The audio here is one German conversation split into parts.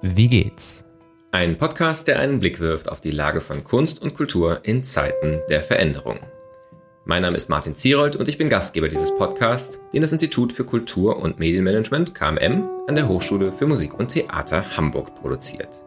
Wie geht's? Ein Podcast, der einen Blick wirft auf die Lage von Kunst und Kultur in Zeiten der Veränderung. Mein Name ist Martin Zierold und ich bin Gastgeber dieses Podcasts, den das Institut für Kultur und Medienmanagement KMM an der Hochschule für Musik und Theater Hamburg produziert.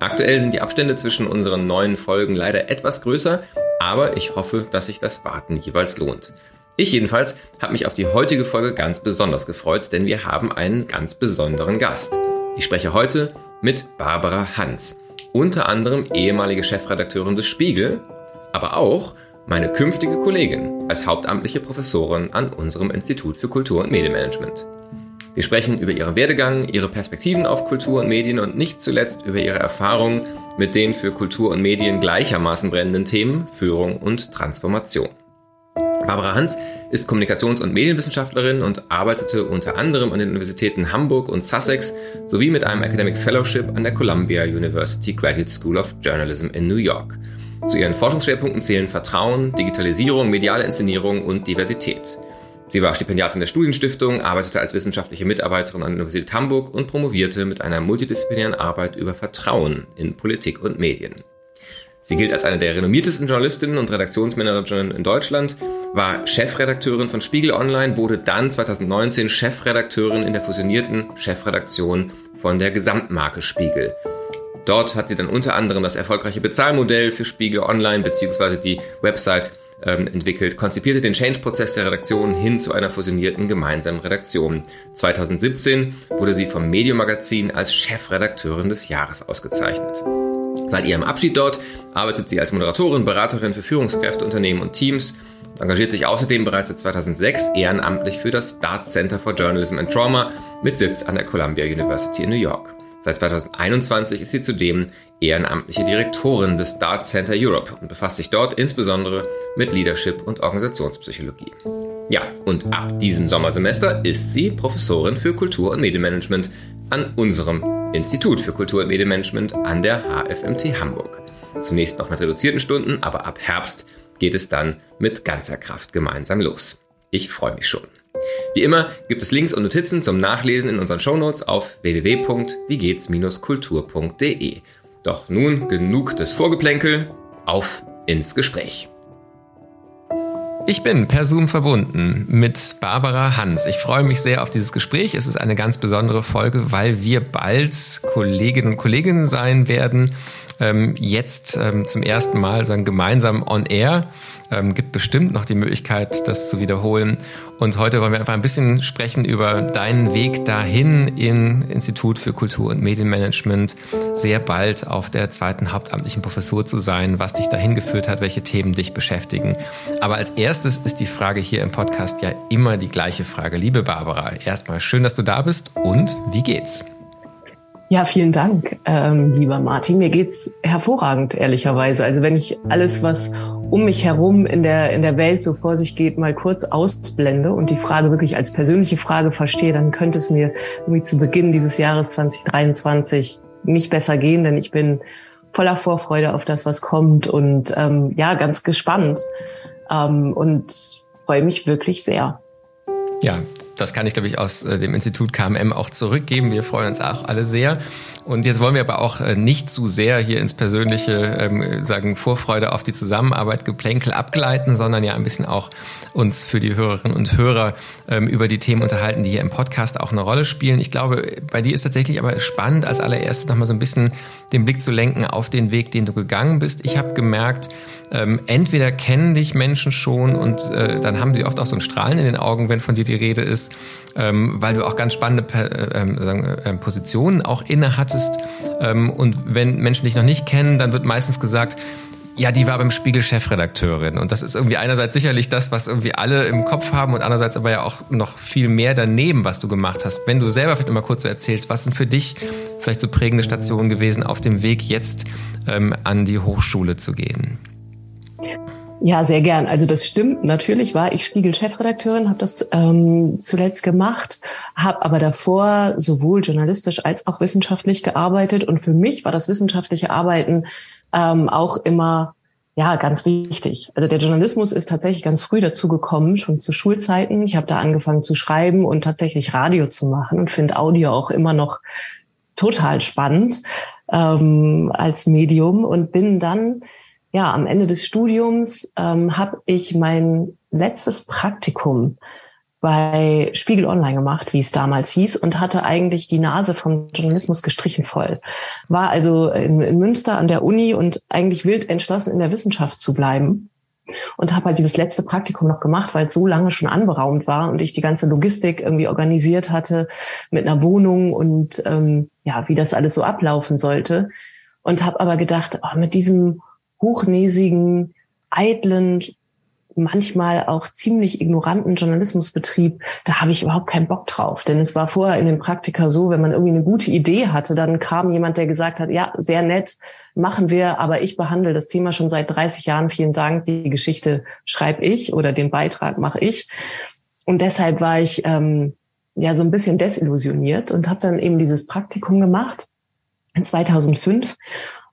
Aktuell sind die Abstände zwischen unseren neuen Folgen leider etwas größer, aber ich hoffe, dass sich das Warten jeweils lohnt. Ich jedenfalls habe mich auf die heutige Folge ganz besonders gefreut, denn wir haben einen ganz besonderen Gast. Ich spreche heute mit Barbara Hans, unter anderem ehemalige Chefredakteurin des Spiegel, aber auch meine künftige Kollegin als hauptamtliche Professorin an unserem Institut für Kultur und Medienmanagement. Wir sprechen über ihren Werdegang, ihre Perspektiven auf Kultur und Medien und nicht zuletzt über ihre Erfahrungen mit den für Kultur und Medien gleichermaßen brennenden Themen Führung und Transformation. Barbara Hans ist Kommunikations- und Medienwissenschaftlerin und arbeitete unter anderem an den Universitäten Hamburg und Sussex sowie mit einem Academic Fellowship an der Columbia University Graduate School of Journalism in New York. Zu ihren Forschungsschwerpunkten zählen Vertrauen, Digitalisierung, mediale Inszenierung und Diversität. Sie war Stipendiatin der Studienstiftung, arbeitete als wissenschaftliche Mitarbeiterin an der Universität Hamburg und promovierte mit einer multidisziplinären Arbeit über Vertrauen in Politik und Medien. Sie gilt als eine der renommiertesten Journalistinnen und Redaktionsmanagerinnen in Deutschland, war Chefredakteurin von Spiegel Online, wurde dann 2019 Chefredakteurin in der fusionierten Chefredaktion von der Gesamtmarke Spiegel. Dort hat sie dann unter anderem das erfolgreiche Bezahlmodell für Spiegel Online bzw. die Website ähm, entwickelt, konzipierte den Change-Prozess der Redaktion hin zu einer fusionierten gemeinsamen Redaktion. 2017 wurde sie vom Medium-Magazin als Chefredakteurin des Jahres ausgezeichnet. Seit ihrem Abschied dort arbeitet sie als Moderatorin, Beraterin für Führungskräfte, Unternehmen und Teams, engagiert sich außerdem bereits seit 2006 ehrenamtlich für das Dart Center for Journalism and Trauma mit Sitz an der Columbia University in New York. Seit 2021 ist sie zudem ehrenamtliche Direktorin des Dart Center Europe und befasst sich dort insbesondere mit Leadership und Organisationspsychologie. Ja, und ab diesem Sommersemester ist sie Professorin für Kultur- und Medienmanagement an unserem Institut für Kultur- und Medienmanagement an der HFMT Hamburg. Zunächst noch mit reduzierten Stunden, aber ab Herbst geht es dann mit ganzer Kraft gemeinsam los. Ich freue mich schon. Wie immer gibt es Links und Notizen zum Nachlesen in unseren Shownotes auf www.wiegehts-kultur.de. Doch nun genug des Vorgeplänkel, auf ins Gespräch. Ich bin per Zoom verbunden mit Barbara Hans. Ich freue mich sehr auf dieses Gespräch. Es ist eine ganz besondere Folge, weil wir bald Kolleginnen und Kollegen sein werden ähm, jetzt ähm, zum ersten Mal sagen, gemeinsam on air. Ähm, gibt bestimmt noch die Möglichkeit, das zu wiederholen. Und heute wollen wir einfach ein bisschen sprechen über deinen Weg dahin in Institut für Kultur und Medienmanagement, sehr bald auf der zweiten hauptamtlichen Professur zu sein, was dich dahin geführt hat, welche Themen dich beschäftigen. Aber als erstes ist die Frage hier im Podcast ja immer die gleiche Frage. Liebe Barbara, erstmal schön, dass du da bist und wie geht's? Ja, vielen Dank, ähm, lieber Martin. Mir geht's hervorragend, ehrlicherweise. Also wenn ich alles, was um mich herum in der, in der Welt so vor sich geht, mal kurz ausblende und die Frage wirklich als persönliche Frage verstehe, dann könnte es mir irgendwie zu Beginn dieses Jahres 2023 nicht besser gehen, denn ich bin voller Vorfreude auf das, was kommt und ähm, ja, ganz gespannt ähm, und freue mich wirklich sehr. Ja, das kann ich, glaube ich, aus äh, dem Institut KMM auch zurückgeben. Wir freuen uns auch alle sehr. Und jetzt wollen wir aber auch äh, nicht zu sehr hier ins persönliche, ähm, sagen, Vorfreude auf die Zusammenarbeit, Geplänkel abgleiten, sondern ja ein bisschen auch uns für die Hörerinnen und Hörer ähm, über die Themen unterhalten, die hier im Podcast auch eine Rolle spielen. Ich glaube, bei dir ist tatsächlich aber spannend, als allererstes nochmal so ein bisschen den Blick zu lenken auf den Weg, den du gegangen bist. Ich habe gemerkt, ähm, entweder kennen dich Menschen schon und äh, dann haben sie oft auch so ein Strahlen in den Augen, wenn von dir die Rede ist, ähm, weil du auch ganz spannende äh, äh, Positionen auch inne hattest. Ähm, und wenn Menschen dich noch nicht kennen, dann wird meistens gesagt, ja, die war beim Spiegel Chefredakteurin. Und das ist irgendwie einerseits sicherlich das, was irgendwie alle im Kopf haben und andererseits aber ja auch noch viel mehr daneben, was du gemacht hast. Wenn du selber vielleicht mal kurz so erzählst, was sind für dich vielleicht so prägende Stationen gewesen auf dem Weg jetzt ähm, an die Hochschule zu gehen? Ja, sehr gern. Also das stimmt. Natürlich war ich Spiegel-Chefredakteurin, habe das ähm, zuletzt gemacht, habe aber davor sowohl journalistisch als auch wissenschaftlich gearbeitet. Und für mich war das wissenschaftliche Arbeiten ähm, auch immer ja ganz wichtig. Also der Journalismus ist tatsächlich ganz früh dazu gekommen, schon zu Schulzeiten. Ich habe da angefangen zu schreiben und tatsächlich Radio zu machen und finde Audio auch immer noch total spannend ähm, als Medium und bin dann ja am Ende des Studiums ähm, habe ich mein letztes Praktikum bei Spiegel Online gemacht, wie es damals hieß, und hatte eigentlich die Nase vom Journalismus gestrichen voll. War also in, in Münster an der Uni und eigentlich wild entschlossen, in der Wissenschaft zu bleiben. Und habe halt dieses letzte Praktikum noch gemacht, weil es so lange schon anberaumt war und ich die ganze Logistik irgendwie organisiert hatte mit einer Wohnung und ähm, ja, wie das alles so ablaufen sollte. Und habe aber gedacht, oh, mit diesem hochnäsigen, eitlen manchmal auch ziemlich ignoranten Journalismusbetrieb, da habe ich überhaupt keinen Bock drauf. Denn es war vorher in den Praktika so, wenn man irgendwie eine gute Idee hatte, dann kam jemand, der gesagt hat, ja, sehr nett, machen wir, aber ich behandle das Thema schon seit 30 Jahren. Vielen Dank. Die Geschichte schreibe ich oder den Beitrag mache ich. Und deshalb war ich ähm, ja so ein bisschen desillusioniert und habe dann eben dieses Praktikum gemacht in 2005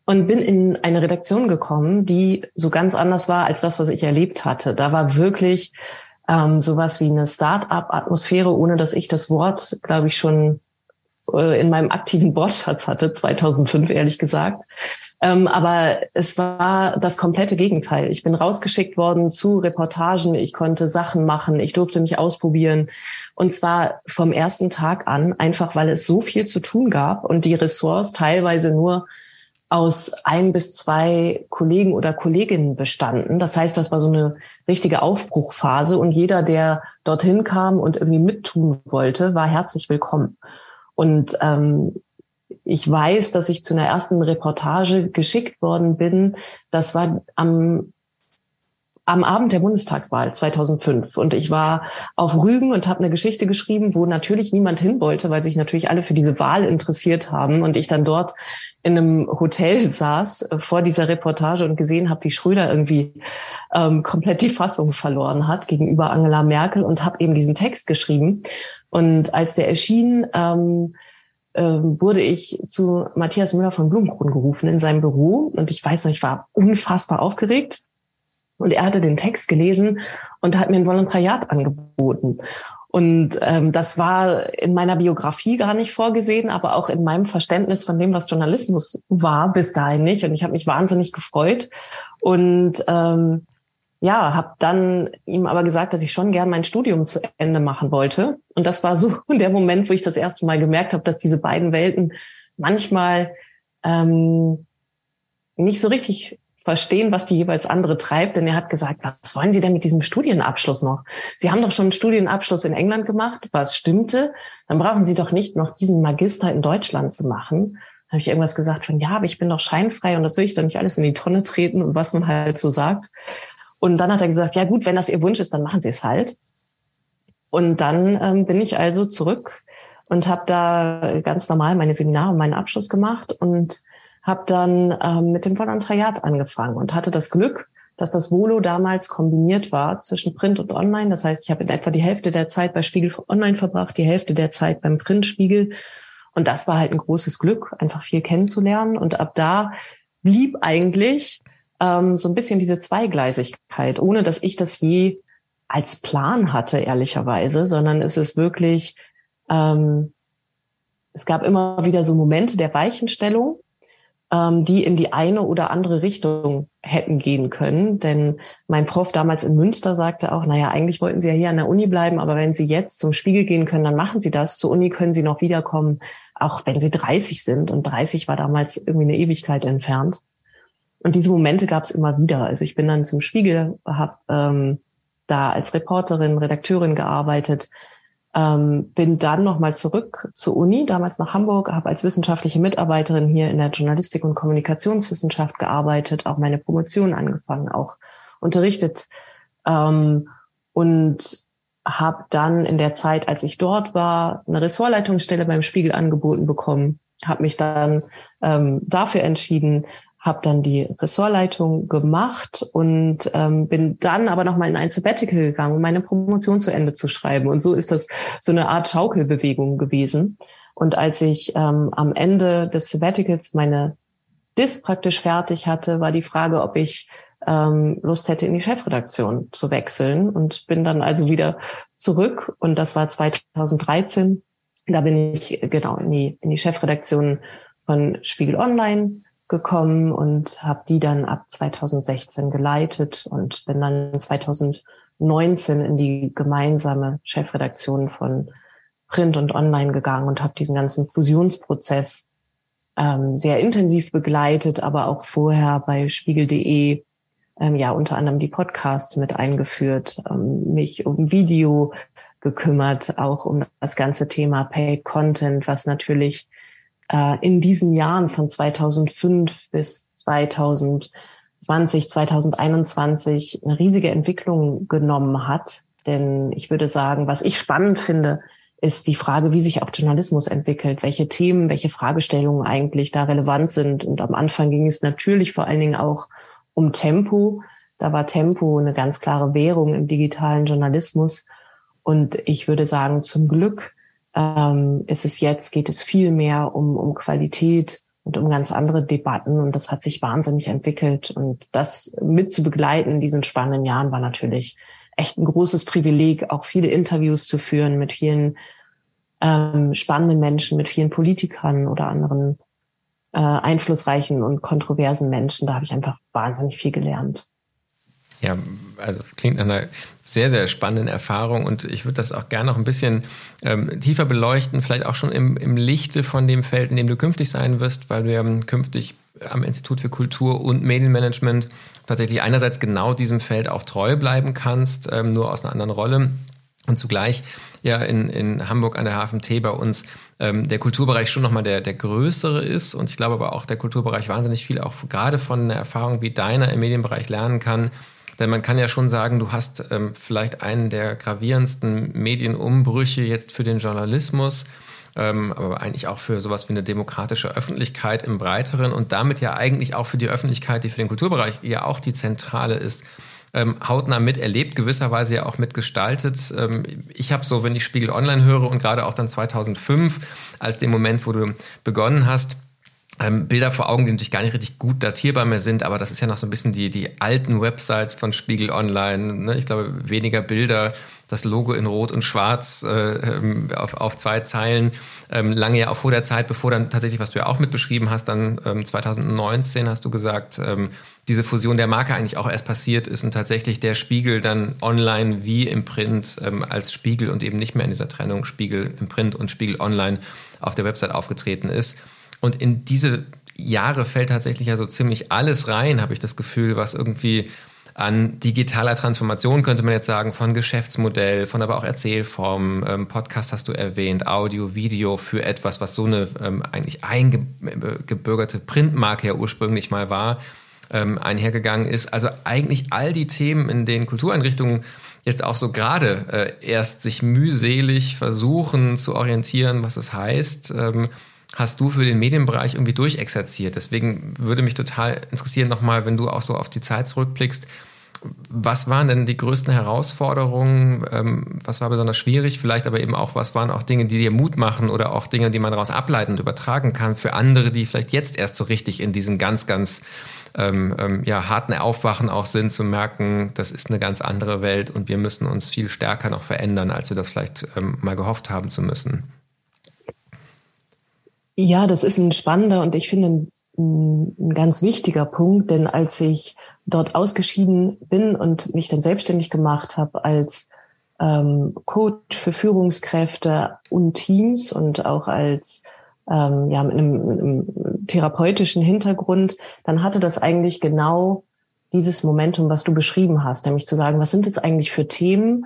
und bin in eine Redaktion gekommen, die so ganz anders war als das, was ich erlebt hatte. Da war wirklich ähm, sowas wie eine Start-up-Atmosphäre, ohne dass ich das Wort, glaube ich, schon äh, in meinem aktiven Wortschatz hatte, 2005 ehrlich gesagt. Ähm, aber es war das komplette Gegenteil. Ich bin rausgeschickt worden zu Reportagen. Ich konnte Sachen machen. Ich durfte mich ausprobieren. Und zwar vom ersten Tag an, einfach weil es so viel zu tun gab und die Ressorts teilweise nur aus ein bis zwei Kollegen oder Kolleginnen bestanden. Das heißt, das war so eine richtige Aufbruchphase und jeder, der dorthin kam und irgendwie mittun wollte, war herzlich willkommen. Und ähm, ich weiß, dass ich zu einer ersten Reportage geschickt worden bin. Das war am am Abend der Bundestagswahl 2005 und ich war auf Rügen und habe eine Geschichte geschrieben, wo natürlich niemand hin wollte, weil sich natürlich alle für diese Wahl interessiert haben und ich dann dort in einem Hotel saß äh, vor dieser Reportage und gesehen habe, wie Schröder irgendwie ähm, komplett die Fassung verloren hat gegenüber Angela Merkel und habe eben diesen Text geschrieben. Und als der erschien, ähm, ähm, wurde ich zu Matthias Müller von Blumenkron gerufen in seinem Büro. Und ich weiß noch, ich war unfassbar aufgeregt. Und er hatte den Text gelesen und hat mir ein Volontariat angeboten. Und ähm, das war in meiner Biografie gar nicht vorgesehen, aber auch in meinem Verständnis von dem, was Journalismus war, bis dahin nicht. Und ich habe mich wahnsinnig gefreut und ähm, ja, habe dann ihm aber gesagt, dass ich schon gern mein Studium zu Ende machen wollte. Und das war so der Moment, wo ich das erste Mal gemerkt habe, dass diese beiden Welten manchmal ähm, nicht so richtig verstehen, was die jeweils andere treibt. Denn er hat gesagt, was wollen Sie denn mit diesem Studienabschluss noch? Sie haben doch schon einen Studienabschluss in England gemacht, was stimmte. Dann brauchen Sie doch nicht noch diesen Magister in Deutschland zu machen. Da habe ich irgendwas gesagt von, ja, aber ich bin doch scheinfrei und das will ich doch nicht alles in die Tonne treten und was man halt so sagt. Und dann hat er gesagt, ja gut, wenn das Ihr Wunsch ist, dann machen Sie es halt. Und dann ähm, bin ich also zurück und habe da ganz normal meine Seminare und meinen Abschluss gemacht und habe dann ähm, mit dem Volontariat angefangen und hatte das Glück, dass das Volo damals kombiniert war zwischen Print und Online. Das heißt, ich habe in etwa die Hälfte der Zeit bei Spiegel Online verbracht, die Hälfte der Zeit beim Printspiegel. Und das war halt ein großes Glück, einfach viel kennenzulernen. Und ab da blieb eigentlich ähm, so ein bisschen diese Zweigleisigkeit, ohne dass ich das je als Plan hatte, ehrlicherweise, sondern es ist wirklich, ähm, es gab immer wieder so Momente der Weichenstellung, die in die eine oder andere Richtung hätten gehen können. Denn mein Prof damals in Münster sagte auch, naja, eigentlich wollten Sie ja hier an der Uni bleiben, aber wenn Sie jetzt zum Spiegel gehen können, dann machen Sie das. Zur Uni können Sie noch wiederkommen, auch wenn Sie 30 sind. Und 30 war damals irgendwie eine Ewigkeit entfernt. Und diese Momente gab es immer wieder. Also ich bin dann zum Spiegel, habe ähm, da als Reporterin, Redakteurin gearbeitet, ähm, bin dann nochmal zurück zur Uni, damals nach Hamburg, habe als wissenschaftliche Mitarbeiterin hier in der Journalistik und Kommunikationswissenschaft gearbeitet, auch meine Promotion angefangen, auch unterrichtet. Ähm, und habe dann in der Zeit, als ich dort war, eine Ressortleitungsstelle beim Spiegel angeboten bekommen, habe mich dann ähm, dafür entschieden, habe dann die Ressortleitung gemacht und ähm, bin dann aber noch mal in ein Sabbatical gegangen, um meine Promotion zu Ende zu schreiben. Und so ist das so eine Art Schaukelbewegung gewesen. Und als ich ähm, am Ende des Sabbaticals meine Dis praktisch fertig hatte, war die Frage, ob ich ähm, Lust hätte, in die Chefredaktion zu wechseln und bin dann also wieder zurück. Und das war 2013 Da bin ich genau in die, in die Chefredaktion von Spiegel Online gekommen und habe die dann ab 2016 geleitet. Und bin dann 2019 in die gemeinsame Chefredaktion von Print und Online gegangen und habe diesen ganzen Fusionsprozess ähm, sehr intensiv begleitet, aber auch vorher bei spiegel.de ähm, ja unter anderem die Podcasts mit eingeführt, ähm, mich um Video gekümmert, auch um das ganze Thema Paid Content, was natürlich äh, in diesen Jahren von 2005 bis 2020, 2021 eine riesige Entwicklung genommen hat. Denn ich würde sagen, was ich spannend finde, ist die Frage, wie sich auch Journalismus entwickelt, welche Themen, welche Fragestellungen eigentlich da relevant sind. Und am Anfang ging es natürlich vor allen Dingen auch um Tempo. Da war Tempo eine ganz klare Währung im digitalen Journalismus. Und ich würde sagen, zum Glück ähm, ist es jetzt, geht es viel mehr um, um Qualität und um ganz andere Debatten. Und das hat sich wahnsinnig entwickelt. Und das mit zu begleiten in diesen spannenden Jahren war natürlich echt ein großes Privileg, auch viele Interviews zu führen mit vielen ähm, spannenden Menschen, mit vielen Politikern oder anderen äh, einflussreichen und kontroversen Menschen. Da habe ich einfach wahnsinnig viel gelernt. Ja, also klingt nach einer sehr, sehr spannenden Erfahrung und ich würde das auch gerne noch ein bisschen ähm, tiefer beleuchten, vielleicht auch schon im, im Lichte von dem Feld, in dem du künftig sein wirst, weil ja künftig am Institut für Kultur und Medienmanagement tatsächlich einerseits genau diesem Feld auch treu bleiben kannst, ähm, nur aus einer anderen Rolle und zugleich ja in, in Hamburg an der HFMT bei uns ähm, der Kulturbereich schon nochmal der, der größere ist und ich glaube aber auch der Kulturbereich wahnsinnig viel auch gerade von einer Erfahrung wie deiner im Medienbereich lernen kann. Denn man kann ja schon sagen, du hast ähm, vielleicht einen der gravierendsten Medienumbrüche jetzt für den Journalismus ähm, aber eigentlich auch für sowas wie eine demokratische Öffentlichkeit im Breiteren und damit ja eigentlich auch für die Öffentlichkeit, die für den Kulturbereich ja auch die zentrale ist. Ähm, hautnah miterlebt, gewisserweise ja auch mitgestaltet. Ähm, ich habe so, wenn ich Spiegel Online höre und gerade auch dann 2005, als dem Moment, wo du begonnen hast, ähm, Bilder vor Augen, die natürlich gar nicht richtig gut datierbar mehr sind, aber das ist ja noch so ein bisschen die, die alten Websites von Spiegel Online. Ne? Ich glaube, weniger Bilder, das Logo in Rot und Schwarz äh, ähm, auf, auf zwei Zeilen, ähm, lange ja auch vor der Zeit, bevor dann tatsächlich, was du ja auch mitbeschrieben hast, dann ähm, 2019 hast du gesagt, ähm, diese Fusion der Marke eigentlich auch erst passiert ist und tatsächlich der Spiegel dann online wie im Print ähm, als Spiegel und eben nicht mehr in dieser Trennung Spiegel im Print und Spiegel online auf der Website aufgetreten ist. Und in diese Jahre fällt tatsächlich ja so ziemlich alles rein, habe ich das Gefühl, was irgendwie an digitaler Transformation könnte man jetzt sagen, von Geschäftsmodell, von aber auch Erzählform, ähm, Podcast hast du erwähnt, Audio, Video für etwas, was so eine ähm, eigentlich eingebürgerte Printmarke ja ursprünglich mal war, ähm, einhergegangen ist. Also eigentlich all die Themen, in denen Kultureinrichtungen jetzt auch so gerade äh, erst sich mühselig versuchen zu orientieren, was es heißt, hast du für den Medienbereich irgendwie durchexerziert. Deswegen würde mich total interessieren, nochmal, wenn du auch so auf die Zeit zurückblickst, was waren denn die größten Herausforderungen? Ähm, was war besonders schwierig? Vielleicht aber eben auch, was waren auch Dinge, die dir Mut machen oder auch Dinge, die man daraus ableiten und übertragen kann für andere, die vielleicht jetzt erst so richtig in diesem ganz, ganz ähm, ähm, ja, harten Aufwachen auch sind, zu merken, das ist eine ganz andere Welt und wir müssen uns viel stärker noch verändern, als wir das vielleicht ähm, mal gehofft haben zu müssen. Ja, das ist ein spannender und ich finde ein, ein ganz wichtiger Punkt, denn als ich dort ausgeschieden bin und mich dann selbstständig gemacht habe als ähm, Coach für Führungskräfte und Teams und auch als ähm, ja, mit einem, mit einem therapeutischen Hintergrund, dann hatte das eigentlich genau dieses Momentum, was du beschrieben hast, nämlich zu sagen, was sind es eigentlich für Themen,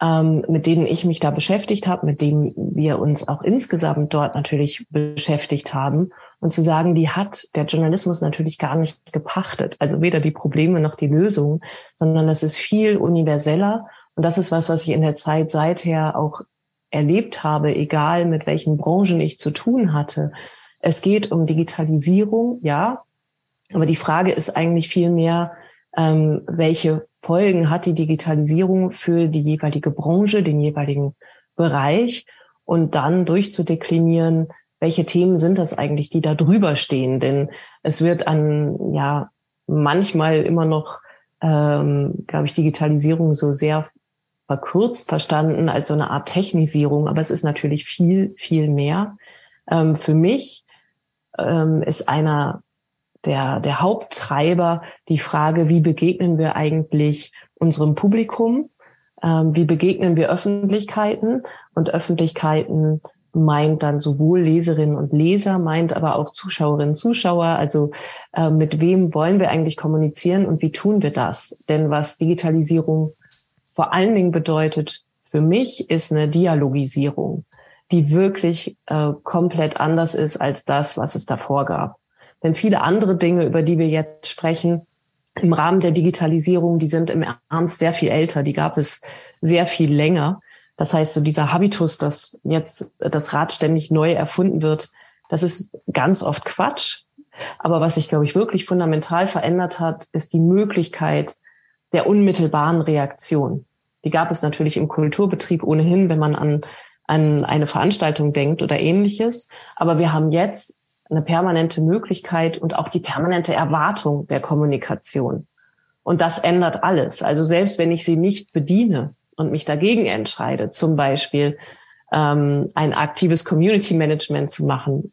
ähm, mit denen ich mich da beschäftigt habe, mit denen wir uns auch insgesamt dort natürlich beschäftigt haben. Und zu sagen, die hat der Journalismus natürlich gar nicht gepachtet. Also weder die Probleme noch die Lösungen, sondern das ist viel universeller. Und das ist was, was ich in der Zeit seither auch erlebt habe, egal mit welchen Branchen ich zu tun hatte. Es geht um Digitalisierung, ja. Aber die Frage ist eigentlich viel mehr, ähm, welche Folgen hat die Digitalisierung für die jeweilige Branche, den jeweiligen Bereich und dann durchzudeklinieren, welche Themen sind das eigentlich, die da drüber stehen. Denn es wird an, ja, manchmal immer noch, ähm, glaube ich, Digitalisierung so sehr verkürzt verstanden als so eine Art Technisierung, aber es ist natürlich viel, viel mehr. Ähm, für mich ähm, ist einer der, der Haupttreiber die Frage, wie begegnen wir eigentlich unserem Publikum? Ähm, wie begegnen wir Öffentlichkeiten? Und Öffentlichkeiten meint dann sowohl Leserinnen und Leser, meint aber auch Zuschauerinnen, Zuschauer. Also äh, mit wem wollen wir eigentlich kommunizieren und wie tun wir das? Denn was Digitalisierung vor allen Dingen bedeutet für mich, ist eine Dialogisierung, die wirklich äh, komplett anders ist als das, was es davor gab. Denn viele andere Dinge, über die wir jetzt sprechen, im Rahmen der Digitalisierung, die sind im Ernst sehr viel älter, die gab es sehr viel länger. Das heißt, so dieser Habitus, dass jetzt das Rad ständig neu erfunden wird, das ist ganz oft Quatsch. Aber was sich, glaube ich, wirklich fundamental verändert hat, ist die Möglichkeit der unmittelbaren Reaktion. Die gab es natürlich im Kulturbetrieb ohnehin, wenn man an, an eine Veranstaltung denkt oder ähnliches. Aber wir haben jetzt eine permanente Möglichkeit und auch die permanente Erwartung der Kommunikation. Und das ändert alles. Also selbst wenn ich sie nicht bediene, und mich dagegen entscheide, zum Beispiel ähm, ein aktives Community Management zu machen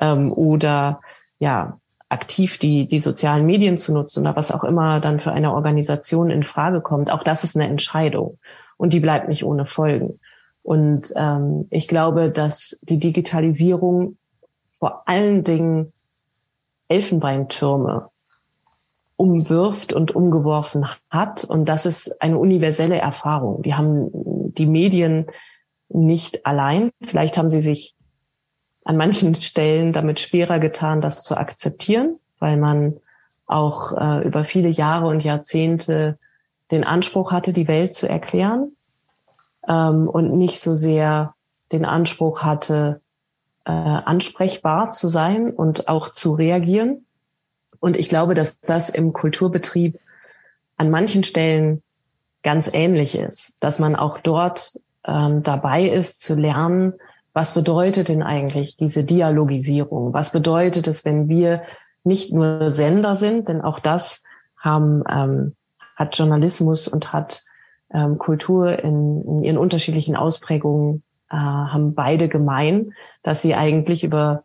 ähm, oder ja aktiv die die sozialen Medien zu nutzen oder was auch immer dann für eine Organisation in Frage kommt, auch das ist eine Entscheidung und die bleibt nicht ohne Folgen. Und ähm, ich glaube, dass die Digitalisierung vor allen Dingen Elfenbeintürme umwirft und umgeworfen hat. Und das ist eine universelle Erfahrung. Die haben die Medien nicht allein. Vielleicht haben sie sich an manchen Stellen damit schwerer getan, das zu akzeptieren, weil man auch äh, über viele Jahre und Jahrzehnte den Anspruch hatte, die Welt zu erklären ähm, und nicht so sehr den Anspruch hatte, äh, ansprechbar zu sein und auch zu reagieren. Und ich glaube, dass das im Kulturbetrieb an manchen Stellen ganz ähnlich ist, dass man auch dort ähm, dabei ist zu lernen, was bedeutet denn eigentlich diese Dialogisierung? Was bedeutet es, wenn wir nicht nur Sender sind, denn auch das haben, ähm, hat Journalismus und hat ähm, Kultur in, in ihren unterschiedlichen Ausprägungen, äh, haben beide gemein, dass sie eigentlich über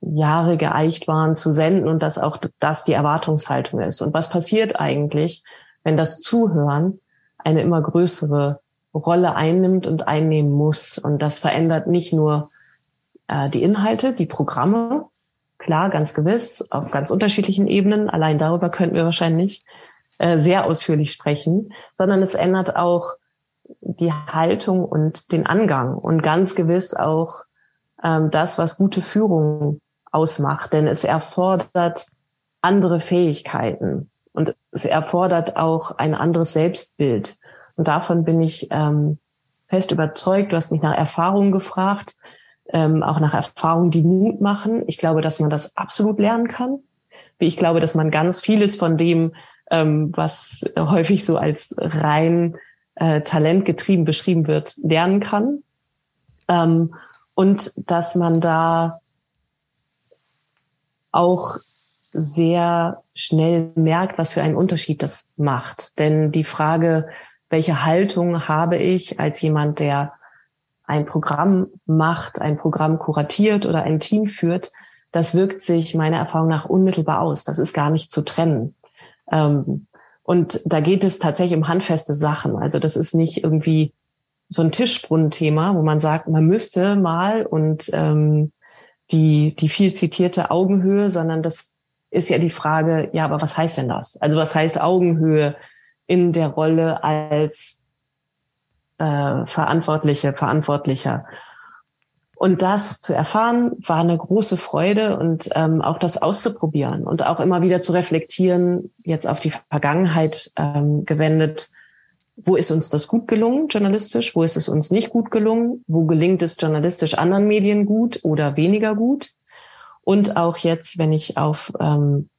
Jahre geeicht waren zu senden und dass auch das die Erwartungshaltung ist. Und was passiert eigentlich, wenn das Zuhören eine immer größere Rolle einnimmt und einnehmen muss? Und das verändert nicht nur äh, die Inhalte, die Programme, klar, ganz gewiss, auf ganz unterschiedlichen Ebenen. Allein darüber könnten wir wahrscheinlich äh, sehr ausführlich sprechen, sondern es ändert auch die Haltung und den Angang und ganz gewiss auch ähm, das, was gute Führung ausmacht, denn es erfordert andere Fähigkeiten und es erfordert auch ein anderes Selbstbild. Und davon bin ich ähm, fest überzeugt. Du hast mich nach Erfahrungen gefragt, ähm, auch nach Erfahrungen, die Mut machen. Ich glaube, dass man das absolut lernen kann. Ich glaube, dass man ganz vieles von dem, ähm, was häufig so als rein äh, talentgetrieben beschrieben wird, lernen kann. Ähm, und dass man da auch sehr schnell merkt, was für einen Unterschied das macht. Denn die Frage, welche Haltung habe ich als jemand, der ein Programm macht, ein Programm kuratiert oder ein Team führt, das wirkt sich meiner Erfahrung nach unmittelbar aus. Das ist gar nicht zu trennen. Ähm, und da geht es tatsächlich um handfeste Sachen. Also das ist nicht irgendwie so ein Tischbrunnenthema, wo man sagt, man müsste mal und ähm, die, die viel zitierte Augenhöhe, sondern das ist ja die Frage, ja, aber was heißt denn das? Also was heißt Augenhöhe in der Rolle als äh, Verantwortliche, Verantwortlicher? Und das zu erfahren, war eine große Freude und ähm, auch das auszuprobieren und auch immer wieder zu reflektieren, jetzt auf die Vergangenheit ähm, gewendet, wo ist uns das gut gelungen, journalistisch, wo ist es uns nicht gut gelungen, wo gelingt es journalistisch anderen Medien gut oder weniger gut. Und auch jetzt, wenn ich auf ähm,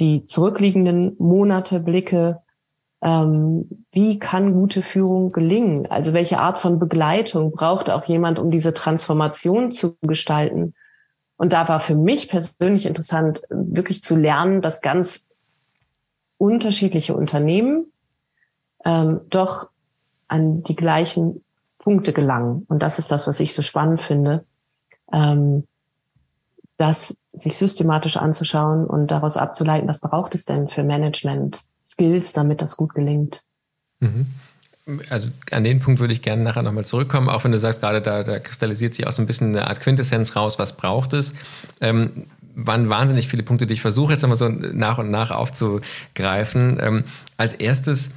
die zurückliegenden Monate blicke, wie kann gute Führung gelingen? Also welche Art von Begleitung braucht auch jemand, um diese Transformation zu gestalten? Und da war für mich persönlich interessant, wirklich zu lernen, dass ganz unterschiedliche Unternehmen ähm, doch an die gleichen Punkte gelangen. Und das ist das, was ich so spannend finde, ähm, das sich systematisch anzuschauen und daraus abzuleiten, was braucht es denn für Management-Skills, damit das gut gelingt. Mhm. Also an den Punkt würde ich gerne nachher nochmal zurückkommen, auch wenn du sagst, gerade da, da kristallisiert sich auch so ein bisschen eine Art Quintessenz raus, was braucht es. Ähm, waren wahnsinnig viele Punkte, die ich versuche jetzt einmal so nach und nach aufzugreifen. Ähm, als erstes,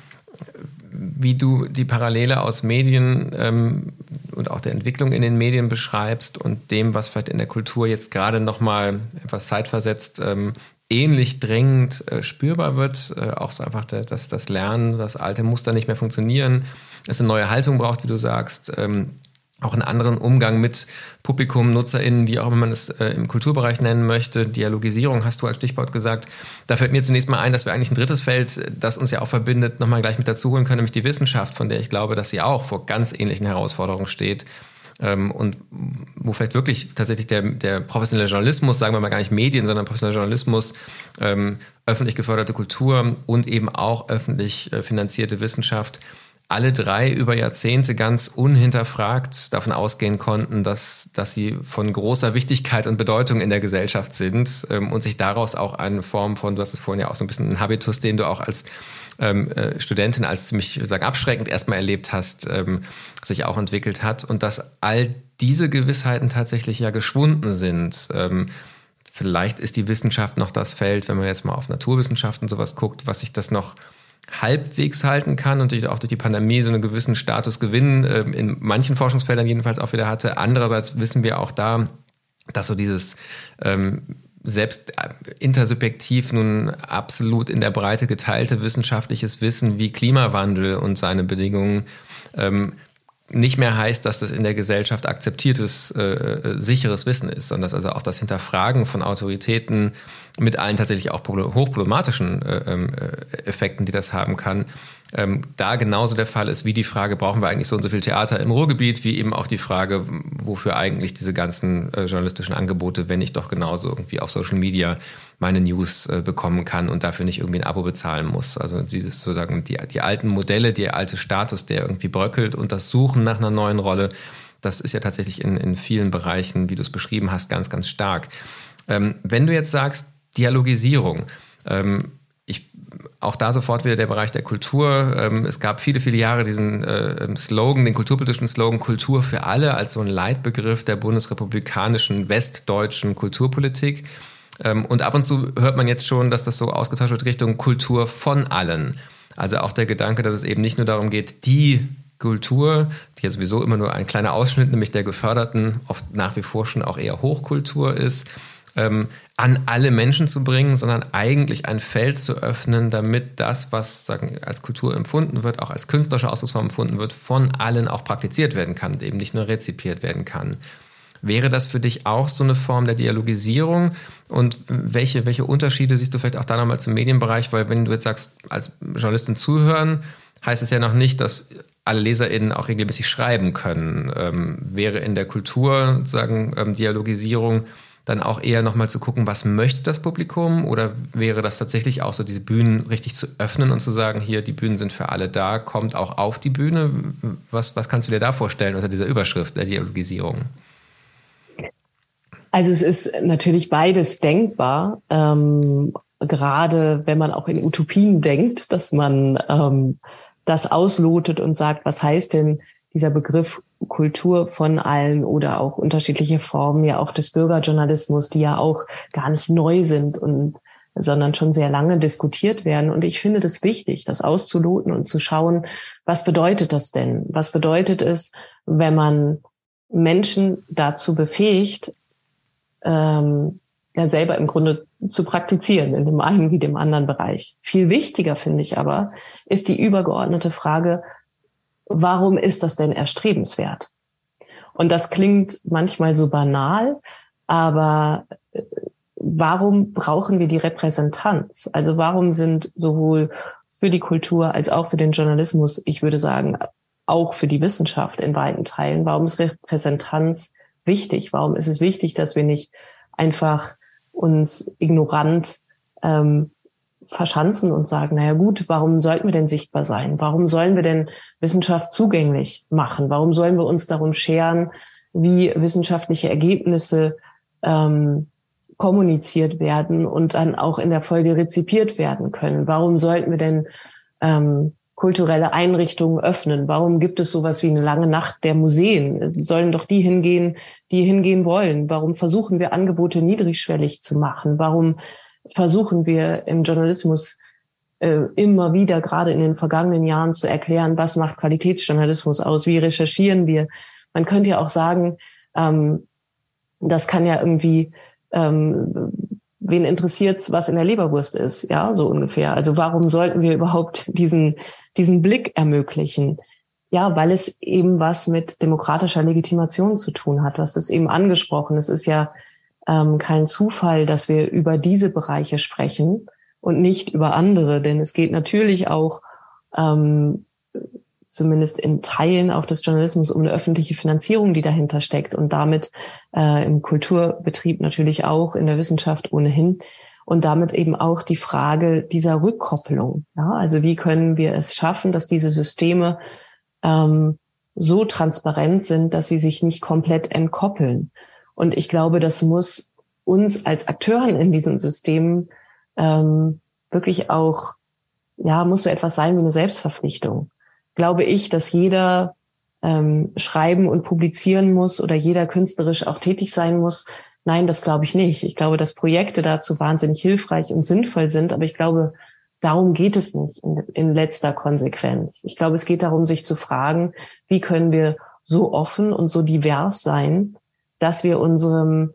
wie du die Parallele aus Medien ähm, und auch der Entwicklung in den Medien beschreibst und dem, was vielleicht in der Kultur jetzt gerade nochmal etwas zeitversetzt ähm, ähnlich dringend äh, spürbar wird. Äh, auch so einfach, der, dass das Lernen, das alte Muster nicht mehr funktionieren, es eine neue Haltung braucht, wie du sagst. Ähm, auch einen anderen Umgang mit Publikum, NutzerInnen, wie auch immer man es äh, im Kulturbereich nennen möchte. Dialogisierung hast du als Stichwort gesagt. Da fällt mir zunächst mal ein, dass wir eigentlich ein drittes Feld, das uns ja auch verbindet, nochmal gleich mit dazu holen können, nämlich die Wissenschaft, von der ich glaube, dass sie auch vor ganz ähnlichen Herausforderungen steht. Ähm, und wo vielleicht wirklich tatsächlich der, der professionelle Journalismus, sagen wir mal gar nicht Medien, sondern professioneller Journalismus, ähm, öffentlich geförderte Kultur und eben auch öffentlich äh, finanzierte Wissenschaft alle drei über Jahrzehnte ganz unhinterfragt davon ausgehen konnten, dass, dass sie von großer Wichtigkeit und Bedeutung in der Gesellschaft sind ähm, und sich daraus auch eine Form von, du hast es vorhin ja auch so ein bisschen ein Habitus, den du auch als ähm, äh, Studentin als ziemlich sagen, abschreckend erstmal erlebt hast, ähm, sich auch entwickelt hat und dass all diese Gewissheiten tatsächlich ja geschwunden sind. Ähm, vielleicht ist die Wissenschaft noch das Feld, wenn man jetzt mal auf Naturwissenschaften sowas guckt, was sich das noch halbwegs halten kann und auch durch die Pandemie so einen gewissen Status gewinnen, äh, in manchen Forschungsfeldern jedenfalls auch wieder hatte. Andererseits wissen wir auch da, dass so dieses ähm, selbst äh, intersubjektiv nun absolut in der Breite geteilte wissenschaftliches Wissen wie Klimawandel und seine Bedingungen ähm, nicht mehr heißt, dass das in der Gesellschaft akzeptiertes, äh, äh, sicheres Wissen ist, sondern dass also auch das Hinterfragen von Autoritäten mit allen tatsächlich auch hochproblematischen äh, ähm, äh, Effekten, die das haben kann, ähm, da genauso der Fall ist wie die Frage, brauchen wir eigentlich so und so viel Theater im Ruhrgebiet, wie eben auch die Frage, wofür eigentlich diese ganzen äh, journalistischen Angebote, wenn ich doch genauso irgendwie auf Social Media meine News äh, bekommen kann und dafür nicht irgendwie ein Abo bezahlen muss. Also dieses sozusagen die, die alten Modelle, der alte Status, der irgendwie bröckelt und das Suchen nach einer neuen Rolle, das ist ja tatsächlich in, in vielen Bereichen, wie du es beschrieben hast, ganz, ganz stark. Ähm, wenn du jetzt sagst, Dialogisierung, ähm, ich, auch da sofort wieder der Bereich der Kultur. Ähm, es gab viele, viele Jahre diesen äh, Slogan, den kulturpolitischen Slogan Kultur für alle als so ein Leitbegriff der bundesrepublikanischen westdeutschen Kulturpolitik. Ähm, und ab und zu hört man jetzt schon, dass das so ausgetauscht wird Richtung Kultur von allen. Also auch der Gedanke, dass es eben nicht nur darum geht, die Kultur, die ja sowieso immer nur ein kleiner Ausschnitt, nämlich der geförderten, oft nach wie vor schon auch eher Hochkultur ist, ähm, an alle Menschen zu bringen, sondern eigentlich ein Feld zu öffnen, damit das, was sagen, als Kultur empfunden wird, auch als künstlerische Ausdrucksform empfunden wird, von allen auch praktiziert werden kann und eben nicht nur rezipiert werden kann. Wäre das für dich auch so eine Form der Dialogisierung? Und welche, welche Unterschiede siehst du vielleicht auch da nochmal zum Medienbereich? Weil wenn du jetzt sagst, als Journalistin zuhören, heißt es ja noch nicht, dass alle LeserInnen auch regelmäßig schreiben können. Ähm, wäre in der Kultur sozusagen ähm, Dialogisierung dann auch eher nochmal zu gucken, was möchte das Publikum? Oder wäre das tatsächlich auch so, diese Bühnen richtig zu öffnen und zu sagen, hier, die Bühnen sind für alle da, kommt auch auf die Bühne? Was, was kannst du dir da vorstellen unter dieser Überschrift der Dialogisierung? Also es ist natürlich beides denkbar, ähm, gerade wenn man auch in Utopien denkt, dass man ähm, das auslotet und sagt, was heißt denn dieser Begriff Kultur von allen oder auch unterschiedliche Formen ja auch des Bürgerjournalismus, die ja auch gar nicht neu sind und sondern schon sehr lange diskutiert werden. Und ich finde das wichtig, das auszuloten und zu schauen, was bedeutet das denn? Was bedeutet es, wenn man Menschen dazu befähigt, ähm, ja selber im Grunde zu praktizieren, in dem einen wie dem anderen Bereich. Viel wichtiger finde ich aber, ist die übergeordnete Frage, warum ist das denn erstrebenswert? Und das klingt manchmal so banal, aber äh, warum brauchen wir die Repräsentanz? Also warum sind sowohl für die Kultur als auch für den Journalismus, ich würde sagen, auch für die Wissenschaft in weiten Teilen, warum ist Repräsentanz wichtig? Warum ist es wichtig, dass wir nicht einfach uns ignorant ähm, verschanzen und sagen, naja gut, warum sollten wir denn sichtbar sein? Warum sollen wir denn Wissenschaft zugänglich machen? Warum sollen wir uns darum scheren, wie wissenschaftliche Ergebnisse ähm, kommuniziert werden und dann auch in der Folge rezipiert werden können? Warum sollten wir denn ähm, kulturelle Einrichtungen öffnen? Warum gibt es sowas wie eine lange Nacht der Museen? Sollen doch die hingehen, die hingehen wollen? Warum versuchen wir Angebote niedrigschwellig zu machen? Warum versuchen wir im Journalismus äh, immer wieder, gerade in den vergangenen Jahren, zu erklären, was macht Qualitätsjournalismus aus? Wie recherchieren wir? Man könnte ja auch sagen, ähm, das kann ja irgendwie ähm, wen interessiert's, was in der Leberwurst ist, ja, so ungefähr. Also warum sollten wir überhaupt diesen, diesen Blick ermöglichen? Ja, weil es eben was mit demokratischer Legitimation zu tun hat. Was das eben angesprochen. Es ist ja ähm, kein Zufall, dass wir über diese Bereiche sprechen und nicht über andere, denn es geht natürlich auch ähm, zumindest in Teilen auch des Journalismus um eine öffentliche Finanzierung, die dahinter steckt und damit äh, im Kulturbetrieb natürlich auch, in der Wissenschaft ohnehin. Und damit eben auch die Frage dieser Rückkopplung. Ja, also wie können wir es schaffen, dass diese Systeme ähm, so transparent sind, dass sie sich nicht komplett entkoppeln. Und ich glaube, das muss uns als Akteuren in diesen Systemen ähm, wirklich auch, ja, muss so etwas sein wie eine Selbstverpflichtung glaube ich, dass jeder ähm, schreiben und publizieren muss oder jeder künstlerisch auch tätig sein muss. Nein, das glaube ich nicht. Ich glaube, dass Projekte dazu wahnsinnig hilfreich und sinnvoll sind, aber ich glaube, darum geht es nicht in, in letzter Konsequenz. Ich glaube, es geht darum, sich zu fragen, wie können wir so offen und so divers sein, dass wir unserem